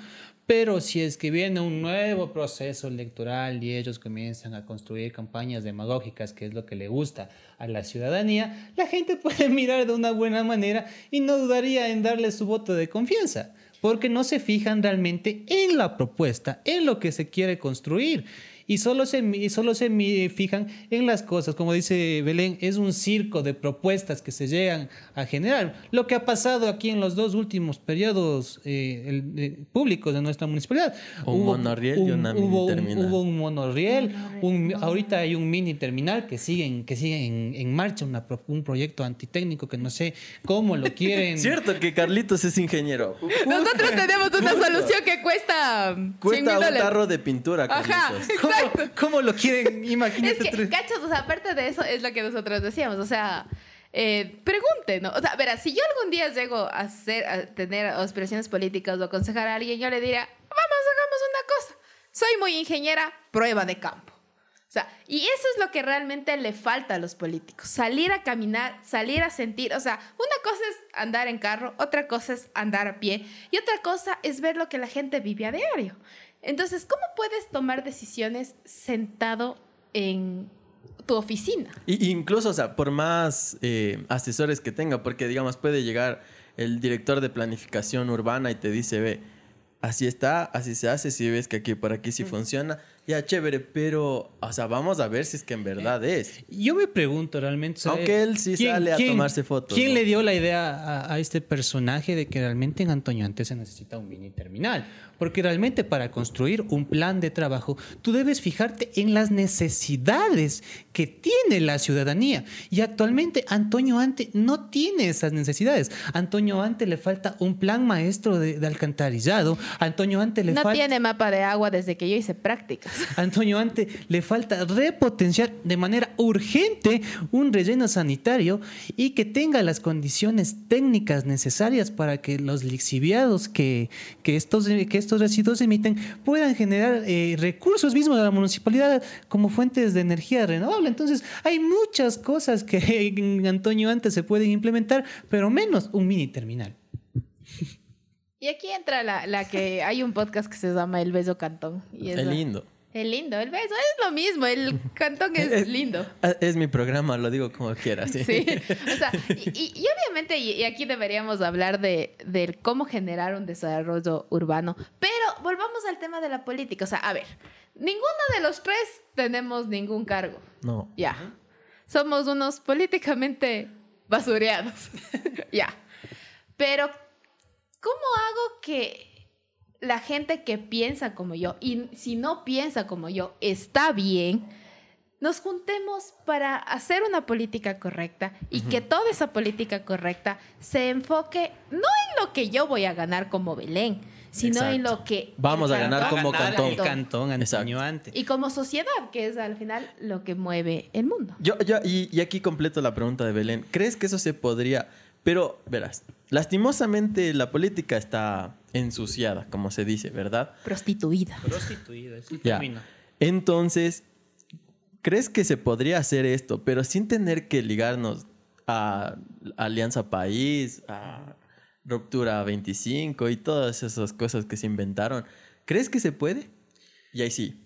Speaker 3: Pero si es que viene un nuevo proceso electoral y ellos comienzan a construir campañas demagógicas, que es lo que le gusta a la ciudadanía, la gente puede mirar de una buena manera y no dudaría en darle su voto de confianza, porque no se fijan realmente en la propuesta, en lo que se quiere construir y solo se, solo se fijan en las cosas. Como dice Belén, es un circo de propuestas que se llegan a generar. Lo que ha pasado aquí en los dos últimos periodos eh, públicos de nuestra municipalidad.
Speaker 1: Un monorriel y una mini
Speaker 3: hubo
Speaker 1: terminal.
Speaker 3: Un, hubo un monorriel, un, ahorita hay un mini terminal que sigue, que sigue en, marcha, un proyecto antitécnico que no sé cómo lo quieren.
Speaker 1: Cierto que Carlitos es ingeniero.
Speaker 2: Nosotros tenemos una solución que cuesta...
Speaker 1: Cuesta un tarro de pintura, Carlitos.
Speaker 2: Ajá,
Speaker 3: ¿Cómo, lo quieren? Imagínate.
Speaker 2: Es que, cachos, o sea, aparte de eso, es lo que nosotros decíamos, o sea, eh, pregunte, ¿no? O sea, verá, si yo algún día llego a, hacer, a tener aspiraciones políticas o aconsejar a alguien, yo le diría, vamos, hagamos una cosa. Soy muy ingeniera, prueba de campo. O sea, y eso es lo que realmente le falta a los políticos, salir a caminar, salir a sentir, o sea, una cosa es andar en carro, otra cosa es andar a pie y otra cosa es ver lo que la gente vive a diario. Entonces, ¿cómo puedes tomar decisiones sentado en tu oficina?
Speaker 1: Y, incluso, o sea, por más eh, asesores que tenga, porque digamos, puede llegar el director de planificación urbana y te dice, ve, así está, así se hace, si ves que aquí por aquí sí funciona, ya chévere, pero, o sea, vamos a ver si es que en verdad es.
Speaker 3: Yo me pregunto realmente.
Speaker 1: Aunque él sí sale a tomarse fotos.
Speaker 3: ¿Quién le dio la idea a, este personaje de que realmente en Antonio antes se necesita un mini terminal? Porque realmente para construir un plan de trabajo, tú debes fijarte en las necesidades que tiene la ciudadanía. Y actualmente Antonio Ante no tiene esas necesidades. Antonio Ante le falta un plan maestro de, alcantarillado. Antonio Ante le
Speaker 2: no
Speaker 3: falta.
Speaker 2: No tiene mapa de agua desde que yo hice práctica.
Speaker 3: Antonio Ante le falta repotenciar de manera urgente un relleno sanitario y que tenga las condiciones técnicas necesarias para que los lixiviados que, que, estos, que estos residuos emiten puedan generar eh, recursos mismos de la municipalidad como fuentes de energía renovable. Entonces, hay muchas cosas que en Antonio Ante se pueden implementar, pero menos un mini terminal.
Speaker 2: Y aquí entra la, la, que hay un podcast que se llama El Beso Cantón. Y
Speaker 1: es lindo.
Speaker 2: Es lindo, el beso es lo mismo, el cantón es, lindo.
Speaker 1: Es, mi programa, lo digo como quieras.
Speaker 2: Sí, sí. o sea, y, obviamente, y, aquí deberíamos hablar de, de, cómo generar un desarrollo urbano, pero volvamos al tema de la política. O sea, a ver, ninguno de los tres tenemos ningún cargo.
Speaker 1: No.
Speaker 2: Ya. Somos unos políticamente basureados. ya. Pero, ¿cómo hago que la gente que piensa como yo, y si no piensa como yo, está bien, nos juntemos para hacer una política correcta y que toda esa política correcta se enfoque no en lo que yo voy a ganar como Belén, sino en lo que
Speaker 1: Vamos a ganar como
Speaker 3: Ganar
Speaker 1: cantón.
Speaker 3: el cantón
Speaker 1: Exacto.
Speaker 3: antaño antes.
Speaker 2: y como sociedad, que es al final lo que mueve el mundo.
Speaker 1: Yo, yo, y, y aquí completo la pregunta de Belén. ¿Crees que eso se podría? Pero, verás, lastimosamente la política está ensuciada, como se dice, ¿verdad?
Speaker 2: Prostituida.
Speaker 3: Prostituido, es el
Speaker 1: Ya.
Speaker 3: término.
Speaker 1: Entonces, ¿crees que se podría hacer esto, pero sin tener que ligarnos a Alianza País, a Ruptura 25 y todas esas cosas que se inventaron? ¿Crees que se puede? Y ahí sí.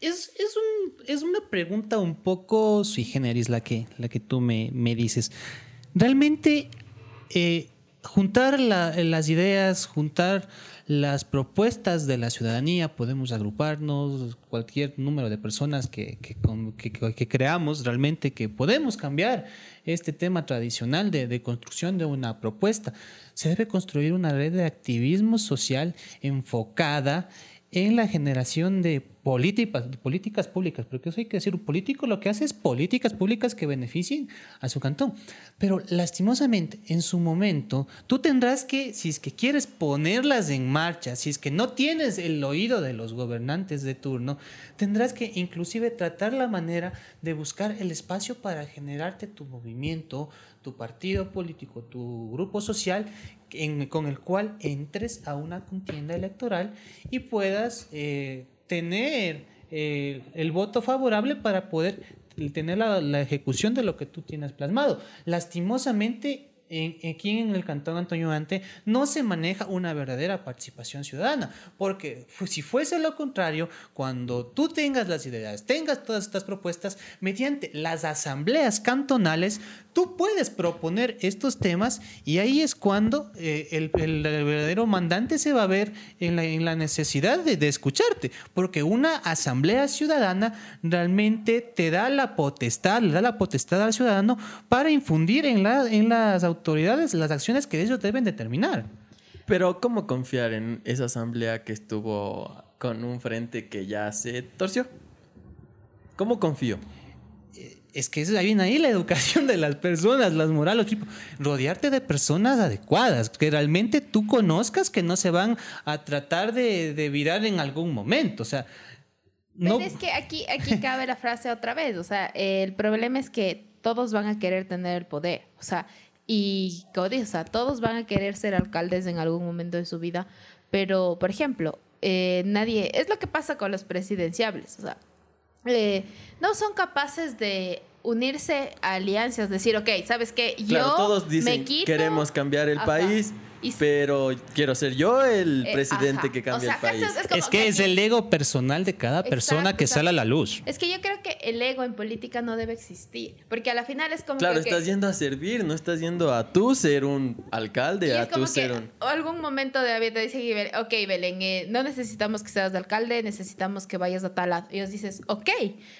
Speaker 3: Es, es, un- es una pregunta un poco sui generis la que, la que tú me, me dices. Realmente, eh, juntar la- las ideas, juntar las propuestas de la ciudadanía, podemos agruparnos, cualquier número de personas que, que, que- que creamos realmente que podemos cambiar este tema tradicional de, de construcción de una propuesta. Se debe construir una red de activismo social enfocada en la generación de políticas, políticas públicas, porque eso hay que decir, un político lo que hace es políticas públicas que beneficien a su cantón. Pero lastimosamente, en su momento, tú tendrás que, si es que quieres ponerlas en marcha, si es que no tienes el oído de los gobernantes de turno, tendrás que inclusive tratar la manera de buscar el espacio para generarte tu movimiento, tu partido político, tu grupo social con el cual entres a una contienda electoral y puedas eh, tener eh, el voto favorable para poder tener la, ejecución de lo que tú tienes plasmado. Lastimosamente, en, aquí en el Cantón Antonio Ante no se maneja una verdadera participación ciudadana, porque si fuese lo contrario, cuando tú tengas las ideas, tengas todas estas propuestas, mediante las asambleas cantonales, tú puedes proponer estos temas y ahí es cuando eh, el, verdadero mandante se va a ver en la, en la necesidad de, de escucharte, porque una asamblea ciudadana realmente te da la potestad, le da la potestad al ciudadano para infundir en, la, en las autoridades las acciones que ellos deben determinar.
Speaker 1: Pero ¿cómo confiar en esa asamblea que estuvo con un frente que ya se torció? ¿Cómo confío?
Speaker 3: Es que es ahí viene ahí la educación de las personas, las morales, tipo, rodearte de personas adecuadas, que realmente tú conozcas que no se van a tratar de, de virar en algún momento. O sea, no.
Speaker 2: Pero es que aquí, aquí cabe la frase otra vez. O sea, el problema es que todos van a querer tener el poder. O sea, y como o sea, todos van a querer ser alcaldes en algún momento de su vida. Pero, por ejemplo, eh, nadie. Es lo que pasa con los presidenciables. O sea, eh, no son capaces de unirse a alianzas, decir, ok, ¿sabes qué? Yo
Speaker 1: Claro, todos
Speaker 2: me
Speaker 1: dicen
Speaker 2: quito.
Speaker 1: queremos cambiar el
Speaker 2: Ajá.
Speaker 1: país,
Speaker 2: Y-
Speaker 1: pero quiero ser yo el
Speaker 2: Eh,
Speaker 1: presidente
Speaker 2: ajá.
Speaker 1: que
Speaker 2: O
Speaker 1: cambie
Speaker 2: sea,
Speaker 1: el país.
Speaker 3: Es que es el ego personal de cada persona
Speaker 2: Exacto,
Speaker 3: que sale a la luz.
Speaker 2: Es que yo creo que el ego en política no debe existir. Porque a la final es como
Speaker 1: Claro,
Speaker 2: que.
Speaker 1: estás yendo a servir, no estás yendo a tú ser un alcalde,
Speaker 2: y
Speaker 1: a tú ser un...
Speaker 2: algún momento de la vida te dice, ok, Belén, eh, no necesitamos que seas de alcalde, necesitamos que vayas a tal lado. Y ellos dices, ok,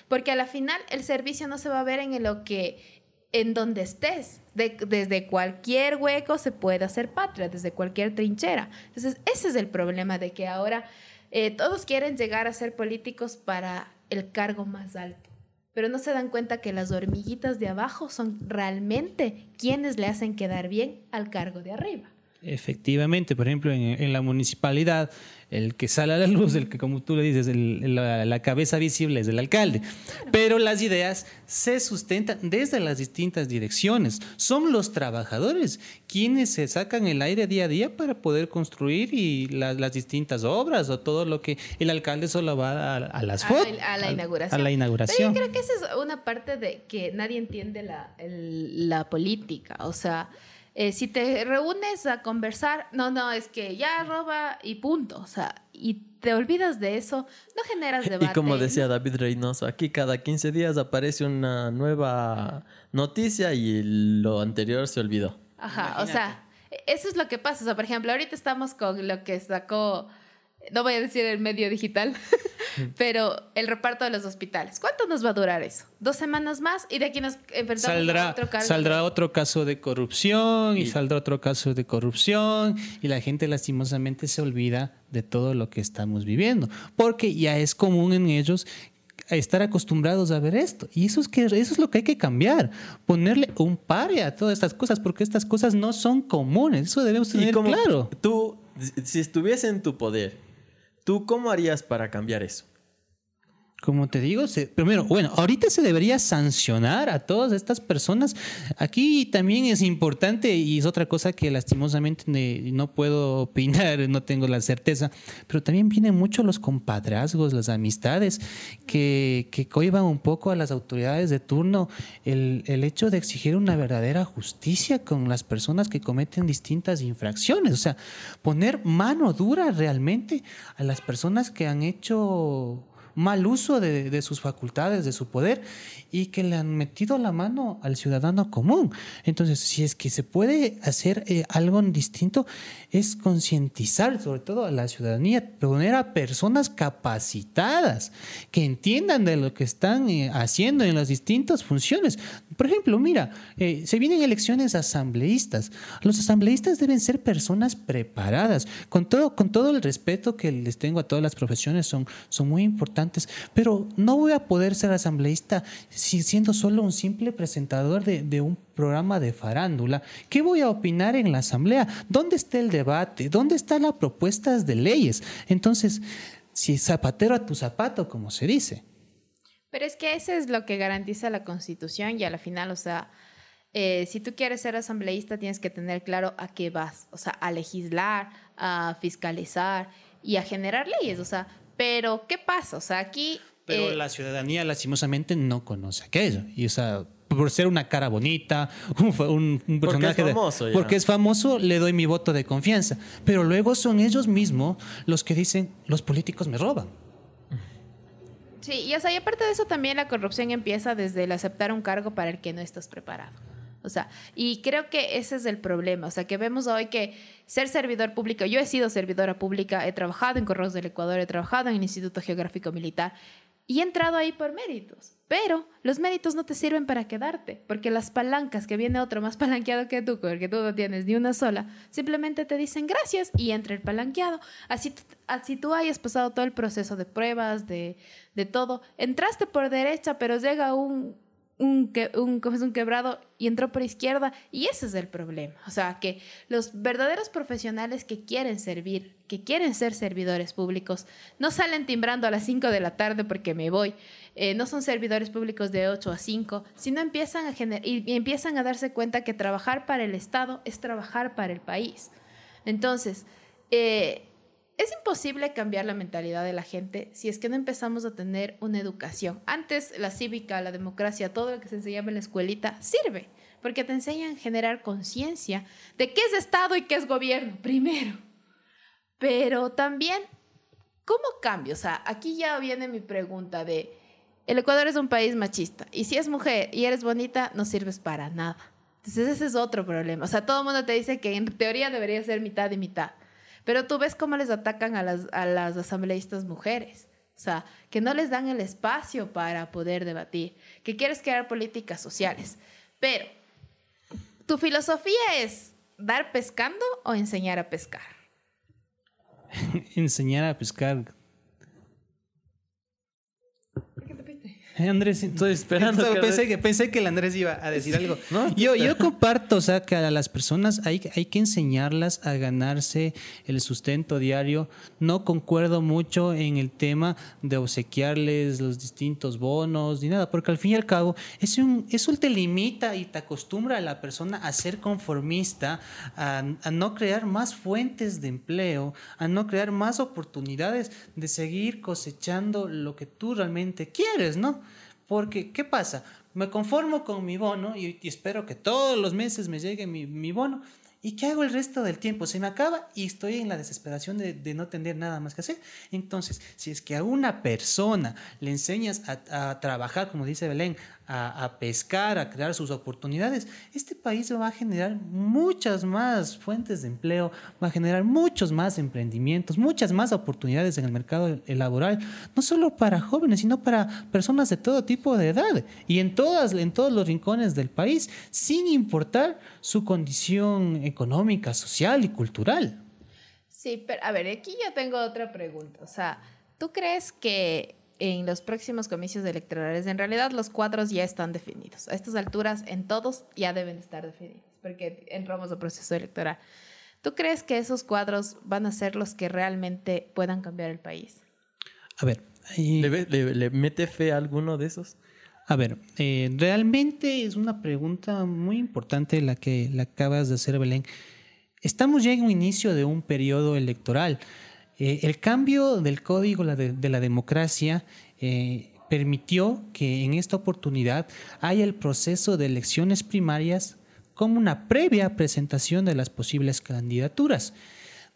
Speaker 2: porque a la final el servicio no se va a ver en lo que, en donde estés. De- desde cualquier hueco se puede hacer patria, desde cualquier trinchera. Entonces, ese es el problema de que ahora eh, todos quieren llegar a ser políticos para el cargo más alto. Pero no se dan cuenta que las hormiguitas de abajo son realmente quienes le hacen quedar bien al cargo de arriba.
Speaker 3: Efectivamente, por ejemplo, en, en la municipalidad, el que sale a la luz, el que, como tú le dices, el- la, la cabeza visible es el alcalde. Pero las ideas se sustentan desde las distintas direcciones. Son los trabajadores quienes se sacan el aire día a día para poder construir y la- las distintas obras o todo lo que el alcalde solo va a, a las fotos.
Speaker 2: a la inauguración.
Speaker 3: A la
Speaker 2: Pero
Speaker 3: inauguración.
Speaker 2: yo creo que esa es una parte de que nadie entiende la, el- la política. O sea, eh, si te reúnes a conversar, no, no, es que ya roba y punto. O sea, y te olvidas de eso, no generas debate.
Speaker 1: Y como decía David Reynoso, aquí cada 15 días aparece una nueva noticia y lo anterior se olvidó.
Speaker 2: Ajá, o sea, eso es lo que pasa. O sea, por ejemplo, ahorita estamos con lo que sacó no voy a decir el medio digital, pero el reparto de los hospitales. ¿Cuánto nos va a durar eso? ¿Dos semanas más? Y de aquí nos enfrentamos
Speaker 3: saldrá,
Speaker 2: a otro caso.
Speaker 3: Saldrá otro caso de corrupción y, y saldrá otro caso de corrupción y la gente lastimosamente se olvida de todo lo que estamos viviendo, porque ya es común en ellos estar acostumbrados a ver esto. Y eso es, que, eso es lo que hay que cambiar. Ponerle un pare a todas estas cosas, porque estas cosas no son comunes. Eso debemos tener claro.
Speaker 1: Tú, si estuviese en tu poder, ¿tú cómo harías para cambiar eso?
Speaker 3: Como te digo, se, primero, bueno, ahorita se debería sancionar a todas estas personas. Aquí también es importante y es otra cosa que lastimosamente no puedo opinar, no tengo la certeza, pero también vienen mucho los compadrazgos, las amistades que, que coiban un poco a las autoridades de turno el, el hecho de exigir una verdadera justicia con las personas que cometen distintas infracciones. O sea, poner mano dura realmente a las personas que han hecho mal uso de, sus facultades, de su poder, y que le han metido la mano al ciudadano común. Entonces, si es que se puede hacer eh, algo distinto, es concientizar sobre todo a la ciudadanía, poner a personas capacitadas que entiendan de lo que están eh, haciendo en las distintas funciones. Por ejemplo, mira, eh, se vienen elecciones asambleístas. Los asambleístas deben ser personas preparadas, con todo, con todo el respeto que les tengo a todas las profesiones, son, son muy importantes, pero no voy a poder ser asambleísta siendo solo un simple presentador de, de un programa de farándula. ¿Qué voy a opinar en la asamblea? ¿Dónde está el debate? ¿Dónde están las propuestas de leyes? Entonces, si zapatero a tu zapato, como se dice.
Speaker 2: Pero es que eso es lo que garantiza la Constitución y a la final, o sea, eh, si tú quieres ser asambleísta, tienes que tener claro a qué vas, o sea, a legislar, a fiscalizar y a generar leyes, o sea, pero ¿qué pasa? O sea, aquí...
Speaker 3: Pero
Speaker 2: eh,
Speaker 3: la ciudadanía lastimosamente no conoce aquello. Y o sea, por ser una cara bonita, un, un personaje
Speaker 1: porque es famoso,
Speaker 3: de, porque es famoso, le doy mi voto de confianza. Pero luego son ellos mismos los que dicen los políticos me roban.
Speaker 2: Sí, y, o sea, y aparte de eso también la corrupción empieza desde el aceptar un cargo para el que no estás preparado. O sea, y creo que ese es el problema. O sea, que vemos hoy que ser servidor público, yo he sido servidora pública, he trabajado en Correos del Ecuador, he trabajado en el Instituto Geográfico Militar y he entrado ahí por méritos. Pero los méritos no te sirven para quedarte, porque las palancas, que viene otro más palanqueado que tú, porque tú no tienes ni una sola, simplemente te dicen gracias y entra el palanqueado. Así, así tú hayas pasado todo el proceso de pruebas, de, de todo. Entraste por derecha, pero llega un, un, un, un quebrado y entró por izquierda. Y ese es el problema. O sea, que los verdaderos profesionales que quieren servir, que quieren ser servidores públicos, no salen timbrando a las 5 de la tarde porque me voy. Eh, no son servidores públicos de 8 a 5, sino empiezan a, y, y empiezan a darse cuenta que trabajar para el Estado es trabajar para el país. Entonces, eh, es imposible cambiar la mentalidad de la gente si es que no empezamos a tener una educación. Antes la cívica, la democracia, todo lo que se enseñaba en la escuelita sirve, porque te enseñan a generar conciencia de qué es Estado y qué es gobierno, primero. Pero también, ¿cómo cambio? O sea, aquí ya viene mi pregunta de, el Ecuador es un país machista, y si es mujer y eres bonita, no sirves para nada. Entonces ese es otro problema. O sea, todo el mundo te dice que en teoría debería ser mitad y mitad. Pero tú ves cómo les atacan a las, a las asambleístas mujeres. O sea, que no les dan el espacio para poder debatir, que quieres crear políticas sociales. Pero, ¿tu filosofía es dar pescando o enseñar a pescar?
Speaker 3: enseñar a pescar Andrés, estoy esperando. pensé, que, pensé que el Andrés iba a decir algo. yo, yo comparto, o sea, que a las personas hay, hay que enseñarlas a ganarse el sustento diario. No concuerdo mucho en el tema de obsequiarles los distintos bonos ni nada, porque al fin y al cabo es un, eso te limita y te acostumbra a la persona a ser conformista, a, a no crear más fuentes de empleo, a no crear más oportunidades de seguir cosechando lo que tú realmente quieres, ¿no? Porque, ¿qué pasa? Me conformo con mi bono y, espero que todos los meses me llegue mi, mi, bono ¿Y qué hago el resto del tiempo? Se me acaba y estoy en la desesperación de, no tener nada más que hacer. Entonces, si es que a una persona le enseñas a, a trabajar, como dice Belén, a, pescar, a crear sus oportunidades, este país va a generar muchas más fuentes de empleo, va a generar muchos más emprendimientos, muchas más oportunidades en el mercado laboral, no solo para jóvenes, sino para personas de todo tipo de edad y en, todas, en todos los rincones del país, sin importar su condición económica, social y cultural.
Speaker 2: Sí, pero a ver, aquí ya tengo otra pregunta. O sea, ¿tú crees que en los próximos comicios electorales. En realidad los cuadros ya están definidos. A estas alturas en todos ya deben estar definidos porque entramos al proceso electoral. ¿Tú crees que esos cuadros van a ser los que realmente puedan cambiar el país?
Speaker 3: A ver.
Speaker 1: ¿Le, mete fe a alguno de esos?
Speaker 3: A ver, eh, realmente es una pregunta muy importante la que la acabas de hacer, Belén. Estamos ya en un inicio de un periodo electoral. Eh, el cambio del código de, la democracia eh, permitió que en esta oportunidad haya el proceso de elecciones primarias como una previa presentación de las posibles candidaturas.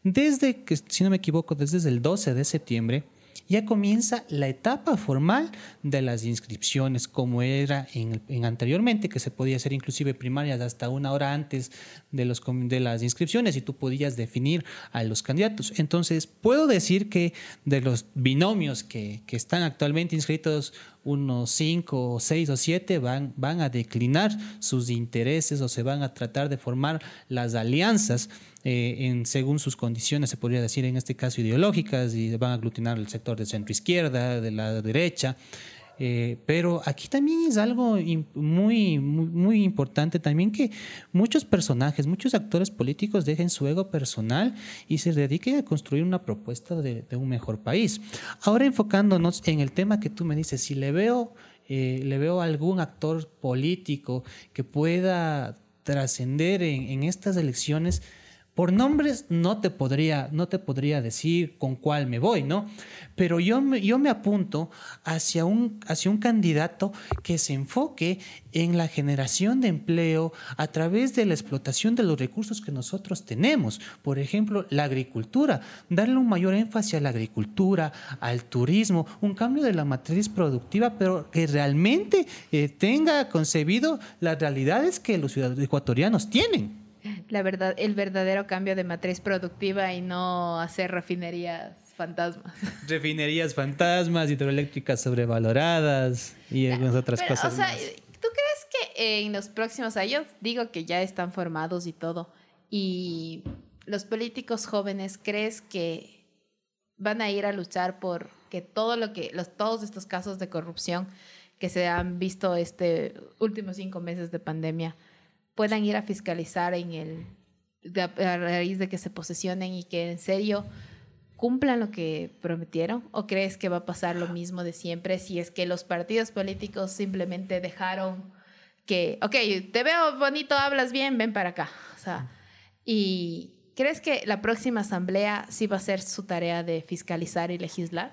Speaker 3: Desde que, si no me equivoco, desde el 12 de septiembre, ya comienza la etapa formal de las inscripciones, como era en, anteriormente, que se podía hacer inclusive primarias hasta una hora antes de, los, de las inscripciones y tú podías definir a los candidatos. Entonces, puedo decir que de los binomios que, que están actualmente inscritos, unos cinco, seis o siete van, van a declinar sus intereses o se van a tratar de formar las alianzas eh, en, según sus condiciones, se podría decir en este caso ideológicas, y van a aglutinar el sector de centro izquierda, de la derecha. Eh, pero aquí también es algo muy, muy, importante también que muchos personajes, muchos actores políticos dejen su ego personal y se dediquen a construir una propuesta de, un mejor país. Ahora enfocándonos en el tema que tú me dices, si le veo, eh, le veo algún actor político que pueda trascender en, en estas elecciones, por nombres no te podría, no te podría decir con cuál me voy, ¿no? Pero yo yo me apunto hacia un, hacia un candidato que se enfoque en la generación de empleo a través de la explotación de los recursos que nosotros tenemos. Por ejemplo, la agricultura, darle un mayor énfasis a la agricultura, al turismo, un cambio de la matriz productiva, pero que realmente eh, tenga concebido las realidades que los ciudadanos ecuatorianos tienen
Speaker 2: la verdad, el verdadero cambio de matriz productiva y no hacer refinerías fantasmas.
Speaker 3: Refinerías fantasmas, hidroeléctricas sobrevaloradas y algunas otras cosas.
Speaker 2: O sea, ¿tú crees que en los próximos años, digo que ya están formados y todo, y los políticos jóvenes, ¿crees que van a ir a luchar por que todo lo que, los, todos estos casos de corrupción que se han visto este últimos cinco meses de pandemia, puedan ir a fiscalizar en el, a raíz de que se posesionen y que en serio cumplan lo que prometieron? ¿O crees que va a pasar lo mismo de siempre si es que los partidos políticos simplemente dejaron que, ok, te veo bonito, hablas bien, ven para acá? O sea, ¿y crees que la próxima asamblea sí va a ser su tarea de fiscalizar y legislar?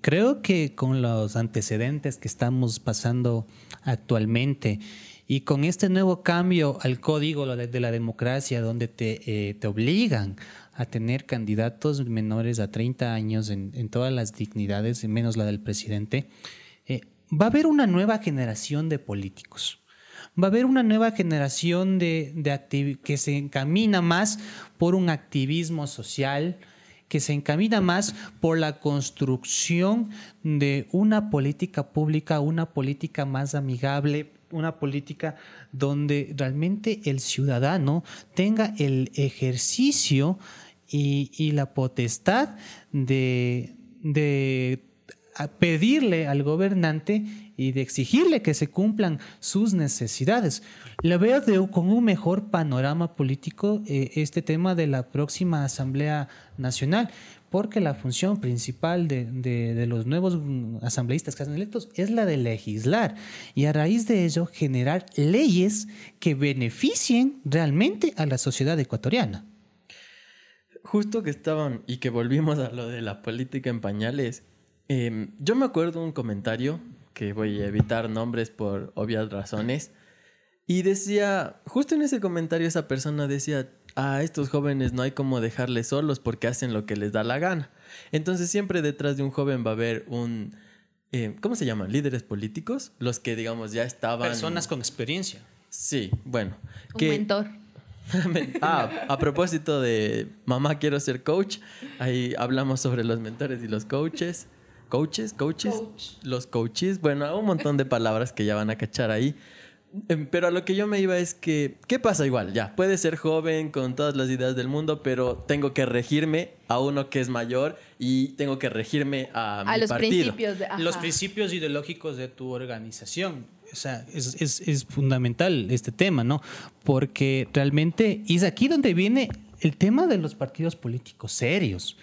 Speaker 3: Creo que con los antecedentes que estamos pasando actualmente y con este nuevo cambio al código de la democracia, donde te, eh, te obligan a tener candidatos menores a 30 años en, todas las dignidades, menos la del presidente, eh, va a haber una nueva generación de políticos. Va a haber una nueva generación de, de que se encamina más por un activismo social, que se encamina más por la construcción de una política pública, una política más amigable una política donde realmente el ciudadano tenga el ejercicio y, la potestad de, pedirle al gobernante y de exigirle que se cumplan sus necesidades. Le veo con un mejor panorama político eh, este tema de la próxima Asamblea Nacional porque la función principal de, los nuevos asambleístas que hacen electos es la de legislar y a raíz de ello generar leyes que beneficien realmente a la sociedad ecuatoriana.
Speaker 1: Justo que estaban y que volvimos a lo de la política en pañales, em, yo me acuerdo un comentario que voy a evitar nombres por obvias razones y decía, justo en ese comentario esa persona decía, a estos jóvenes no hay como dejarles solos porque hacen lo que les da la gana. Entonces siempre detrás de un joven va a haber un, eh, ¿cómo se llaman? Líderes políticos, los que digamos ya estaban...
Speaker 3: Personas con experiencia.
Speaker 1: Sí, bueno.
Speaker 2: Un mentor.
Speaker 1: ah, a propósito de mamá quiero ser coach, ahí hablamos sobre los mentores y los coaches. Coaches, coaches, los coaches, bueno, un montón de palabras que ya van a cachar ahí. Em, pero a lo que yo me iba es que, ¿qué pasa igual? Ya, puede ser joven con todas las ideas del mundo, pero tengo que regirme a uno que es mayor y tengo que regirme a,
Speaker 2: a los principios de,
Speaker 3: los principios ideológicos de tu organización. O sea, es, es, es fundamental este tema, ¿no? Porque realmente es aquí donde viene el tema de los partidos políticos serios.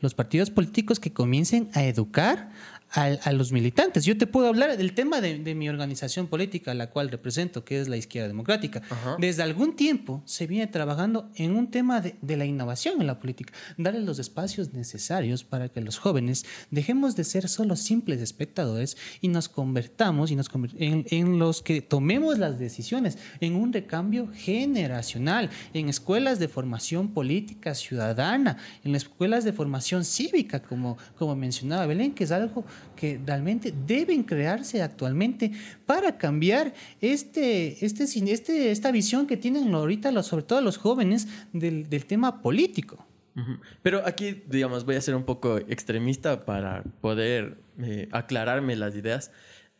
Speaker 3: Los partidos políticos que comiencen a educar a, los militantes. Yo te puedo hablar del tema de, mi organización política, la cual represento, que es la izquierda democrática. Desde algún tiempo se viene trabajando en un tema de, la innovación en la política, darle los espacios necesarios para que los jóvenes dejemos de ser solo simples espectadores y nos convertamos y nos en, en los que tomemos las decisiones, en un recambio generacional, en escuelas de formación política ciudadana, en escuelas de formación cívica, como, como mencionaba Belén, que es algo que realmente deben crearse actualmente para cambiar este, este, este, esta visión que tienen ahorita los, sobre todo los jóvenes del, del tema político.
Speaker 1: Pero aquí, digamos, voy a ser un poco extremista para poder eh, aclararme las ideas.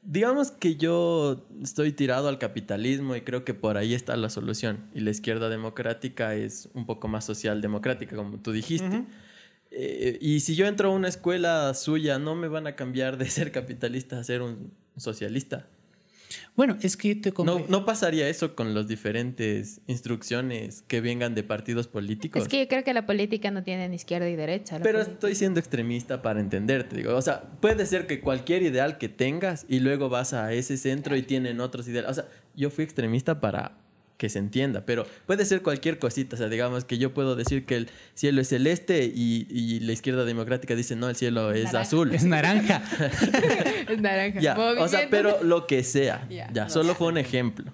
Speaker 1: Digamos que yo estoy tirado al capitalismo y creo que por ahí está la solución. Y la izquierda democrática es un poco más socialdemocrática, como tú dijiste. Eh, y si yo entro a una escuela suya, no me van a cambiar de ser capitalista a ser un socialista.
Speaker 3: Bueno, es que te
Speaker 1: no, no pasaría eso con las diferentes instrucciones que vengan de partidos políticos.
Speaker 2: Es que yo creo que la política no tiene ni izquierda y derecha.
Speaker 1: Pero estoy siendo extremista para entenderte. Digo, o sea, puede ser que cualquier ideal que tengas y luego vas a ese centro y tienen otros ideales. O sea, yo fui extremista para que se entienda, pero puede ser cualquier cosita, o sea, digamos que yo puedo decir que el cielo es celeste y, la izquierda democrática dice, no, el cielo es azul.
Speaker 3: Es naranja.
Speaker 2: es naranja.
Speaker 1: o sea, pero lo que sea, ya, solo fue un ejemplo.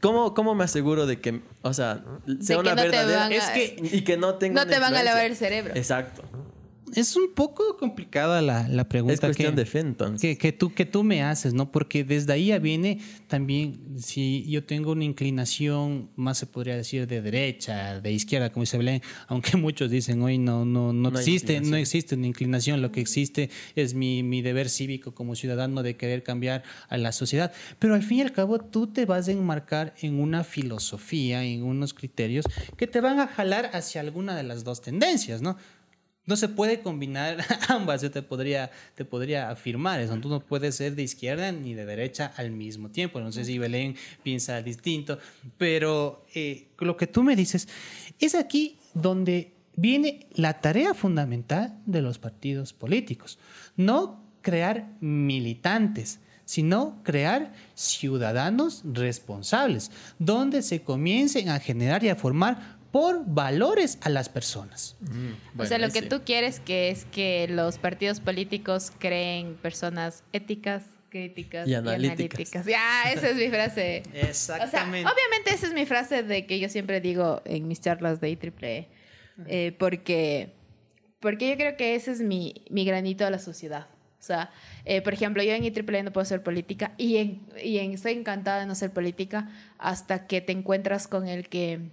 Speaker 1: ¿Cómo, ¿Cómo, me aseguro de que, o sea, sea una verdadera y que no tenga
Speaker 2: No te van a lavar el cerebro.
Speaker 1: Exacto
Speaker 3: es un poco complicada la, la pregunta.
Speaker 1: Es cuestión que, de fe, entonces.
Speaker 3: Que, tú, que tú me haces, ¿no? Porque desde ahí ya viene también, si yo tengo una inclinación, más se podría decir de derecha, de izquierda, como dice Belén, aunque muchos dicen hoy no, no, no, existe, no existe una inclinación, lo que existe es mi, mi deber cívico como ciudadano de querer cambiar a la sociedad. Pero al fin y al cabo tú te vas a enmarcar en una filosofía, en unos criterios que te van a jalar hacia alguna de las dos tendencias, ¿no? No se puede combinar ambas, yo te podría, te podría afirmar eso. Tú no puedes ser de izquierda ni de derecha al mismo tiempo. No sé si Belén piensa distinto, pero eh, lo que tú me dices es aquí donde viene la tarea fundamental de los partidos políticos. No crear militantes, sino crear ciudadanos responsables, donde se comiencen a generar y a formar por valores a las personas.
Speaker 2: Mm, o sea, lo que tú quieres que es que los partidos políticos creen personas éticas, críticas y analíticas. Ya, esa es mi frase.
Speaker 3: Exactamente.
Speaker 2: obviamente esa es mi frase de que yo siempre digo en mis charlas de IEEE, eh, porque, porque yo creo que ese es mi, mi granito a la sociedad. O sea, eh, por ejemplo, yo en IEEE no puedo ser política y, en, y en, estoy encantada de no ser política hasta que te encuentras con el que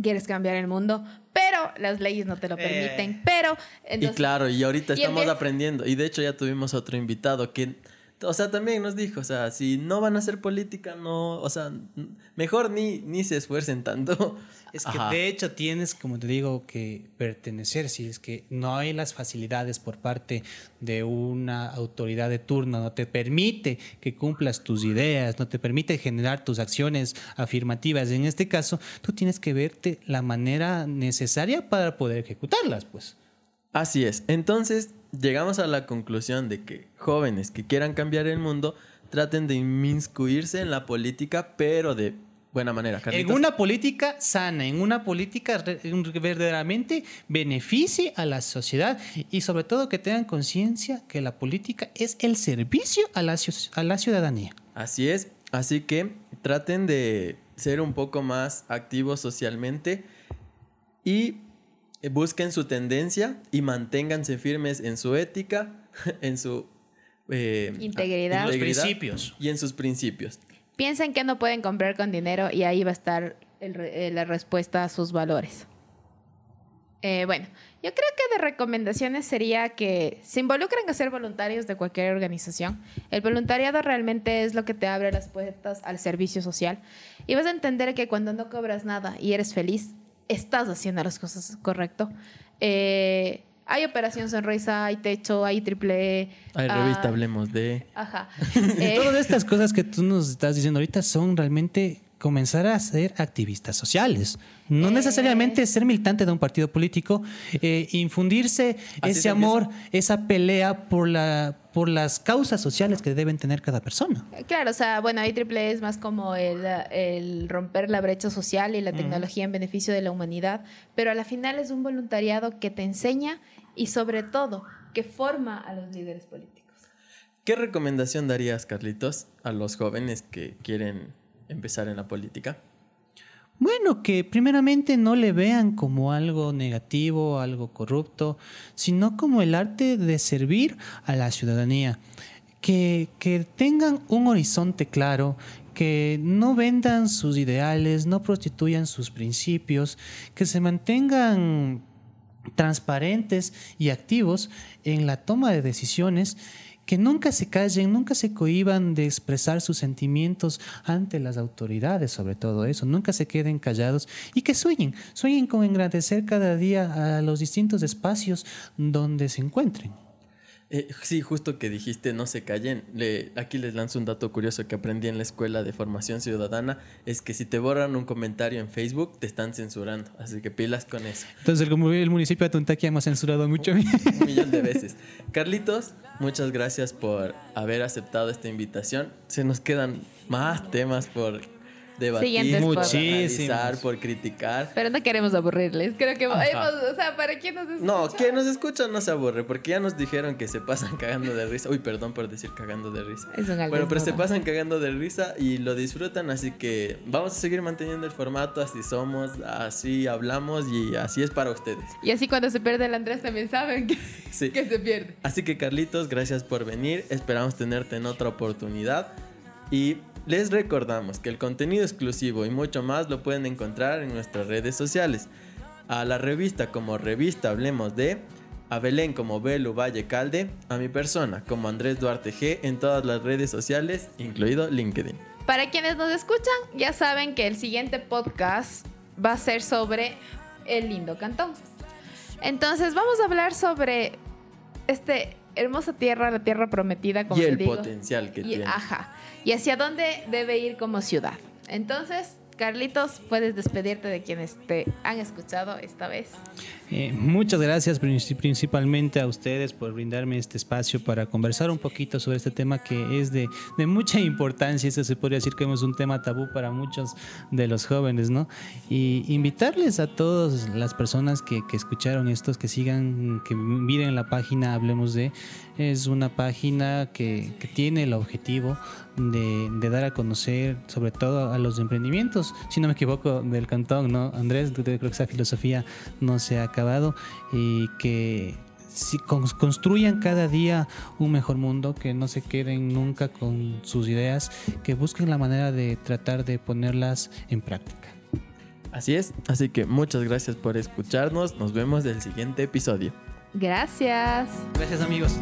Speaker 2: quieres cambiar el mundo, pero las leyes no te lo permiten. Eh. Pero.
Speaker 1: y claro, y ahorita estamos aprendiendo. Y de hecho, ya tuvimos otro invitado que. O sea, también nos dijo, o sea, si no van a hacer política, no, o sea, mejor ni, ni se esfuercen tanto.
Speaker 3: Es que de hecho tienes, como te digo, que pertenecer, si es que no hay las facilidades por parte de una autoridad de turno, no te permite que cumplas tus ideas, no te permite generar tus acciones afirmativas. En este caso, tú tienes que verte la manera necesaria para poder ejecutarlas, pues.
Speaker 1: Así es. Entonces, llegamos a la conclusión de que jóvenes que quieran cambiar el mundo traten de inmiscuirse en la política, pero de buena manera.
Speaker 3: En una política sana, en una política verdaderamente beneficie a la sociedad y sobre todo que tengan conciencia que la política es el servicio a la, a la ciudadanía.
Speaker 1: Así es, así que traten de ser un poco más activos socialmente y busquen su tendencia y manténganse firmes en su ética, en su
Speaker 2: eh, integridad.
Speaker 3: principios.
Speaker 1: y en sus principios.
Speaker 2: Piensen que no pueden comprar con dinero y ahí va a estar eh, la respuesta a sus valores. bueno, yo creo que de recomendaciones sería que se involucren a ser voluntarios de cualquier organización. El voluntariado realmente es lo que te abre las puertas al servicio social. Y vas a entender que cuando no cobras nada y eres feliz, estás haciendo las cosas correcto. Eh, hay Operación Sonrisa, hay Techo, hay Triple
Speaker 1: E. Hay revista, ah, hablemos de.
Speaker 2: Ajá.
Speaker 3: Todas estas cosas que tú nos estás diciendo ahorita son realmente comenzar a ser activistas sociales. No eh. necesariamente ser militante de un partido político, eh, infundirse ese amor, esa pelea por, la, por las causas sociales que deben tener cada persona.
Speaker 2: Claro, o sea, bueno, IEEE es más como el, romper la brecha social y la tecnología en beneficio de la humanidad, pero a la final es un voluntariado que te enseña y sobre todo que forma a los líderes políticos.
Speaker 1: ¿Qué recomendación darías, Carlitos, a los jóvenes que quieren empezar en la política?
Speaker 3: Bueno, que primeramente no le vean como algo negativo, algo corrupto, sino como el arte de servir a la ciudadanía. Que, que tengan un horizonte claro, que no vendan sus ideales, no prostituyan sus principios, que se mantengan transparentes y activos en la toma de decisiones que nunca se callen, nunca se cohiban de expresar sus sentimientos ante las autoridades, sobre todo eso, nunca se queden callados y que sueñen, sueñen con engrandecer cada día a los distintos espacios donde se encuentren.
Speaker 1: Eh, sí, justo que dijiste, no se callen. Le, aquí les lanzo un dato curioso que aprendí en la escuela de formación ciudadana, es que si te borran un comentario en Facebook, te están censurando. Así que pilas con eso.
Speaker 3: Entonces el, el municipio de Tuntaquia hemos censurado mucho.
Speaker 1: Un, un millón de veces. Carlitos, muchas gracias por haber aceptado esta invitación. Se nos quedan más temas por debatir, por analizar, por criticar.
Speaker 2: Pero no queremos aburrirles. Creo que hemos, o sea, para quien nos escucha.
Speaker 1: No, quien nos escucha no se aburre, porque ya nos dijeron que se pasan cagando de risa. Uy, perdón por decir cagando de risa.
Speaker 2: Es un
Speaker 1: bueno, pero se pasan cagando de risa y lo disfrutan, así que vamos a seguir manteniendo el formato, así somos, así hablamos y así es para ustedes.
Speaker 2: Y así cuando se pierde el Andrés también saben que, que se pierde.
Speaker 1: Así que Carlitos, gracias por venir. Esperamos tenerte en otra oportunidad. Y les recordamos que el contenido exclusivo y mucho más lo pueden encontrar en nuestras redes sociales. A la revista como Revista Hablemos de, a Belén como Belu Valle Calde, a mi persona como Andrés Duarte G en todas las redes sociales, incluido LinkedIn.
Speaker 2: Para quienes nos escuchan, ya saben que el siguiente podcast va a ser sobre el lindo cantón. Entonces vamos a hablar sobre este hermosa tierra, la tierra prometida, como
Speaker 1: y el potencial que tiene.
Speaker 2: Ajá y hacia dónde debe ir como ciudad. Entonces, Carlitos, puedes despedirte de quienes te han escuchado esta vez.
Speaker 3: Eh, muchas gracias principalmente a ustedes por brindarme este espacio para conversar un poquito sobre este tema que es de, mucha importancia. Este se podría decir que es un tema tabú para muchos de los jóvenes, ¿no? Y invitarles a todas las personas que, que escucharon estos, que sigan, que miren la página Hablemos de. Es una página que, tiene el objetivo de, dar a conocer sobre todo a los emprendimientos, si no me equivoco, del cantón, ¿no? Andrés, creo que esa filosofía no se ha y que construyan cada día un mejor mundo, que no se queden nunca con sus ideas, que busquen la manera de tratar de ponerlas en práctica.
Speaker 1: Así es, así que muchas gracias por escucharnos, nos vemos en el siguiente episodio.
Speaker 2: Gracias.
Speaker 3: Gracias amigos.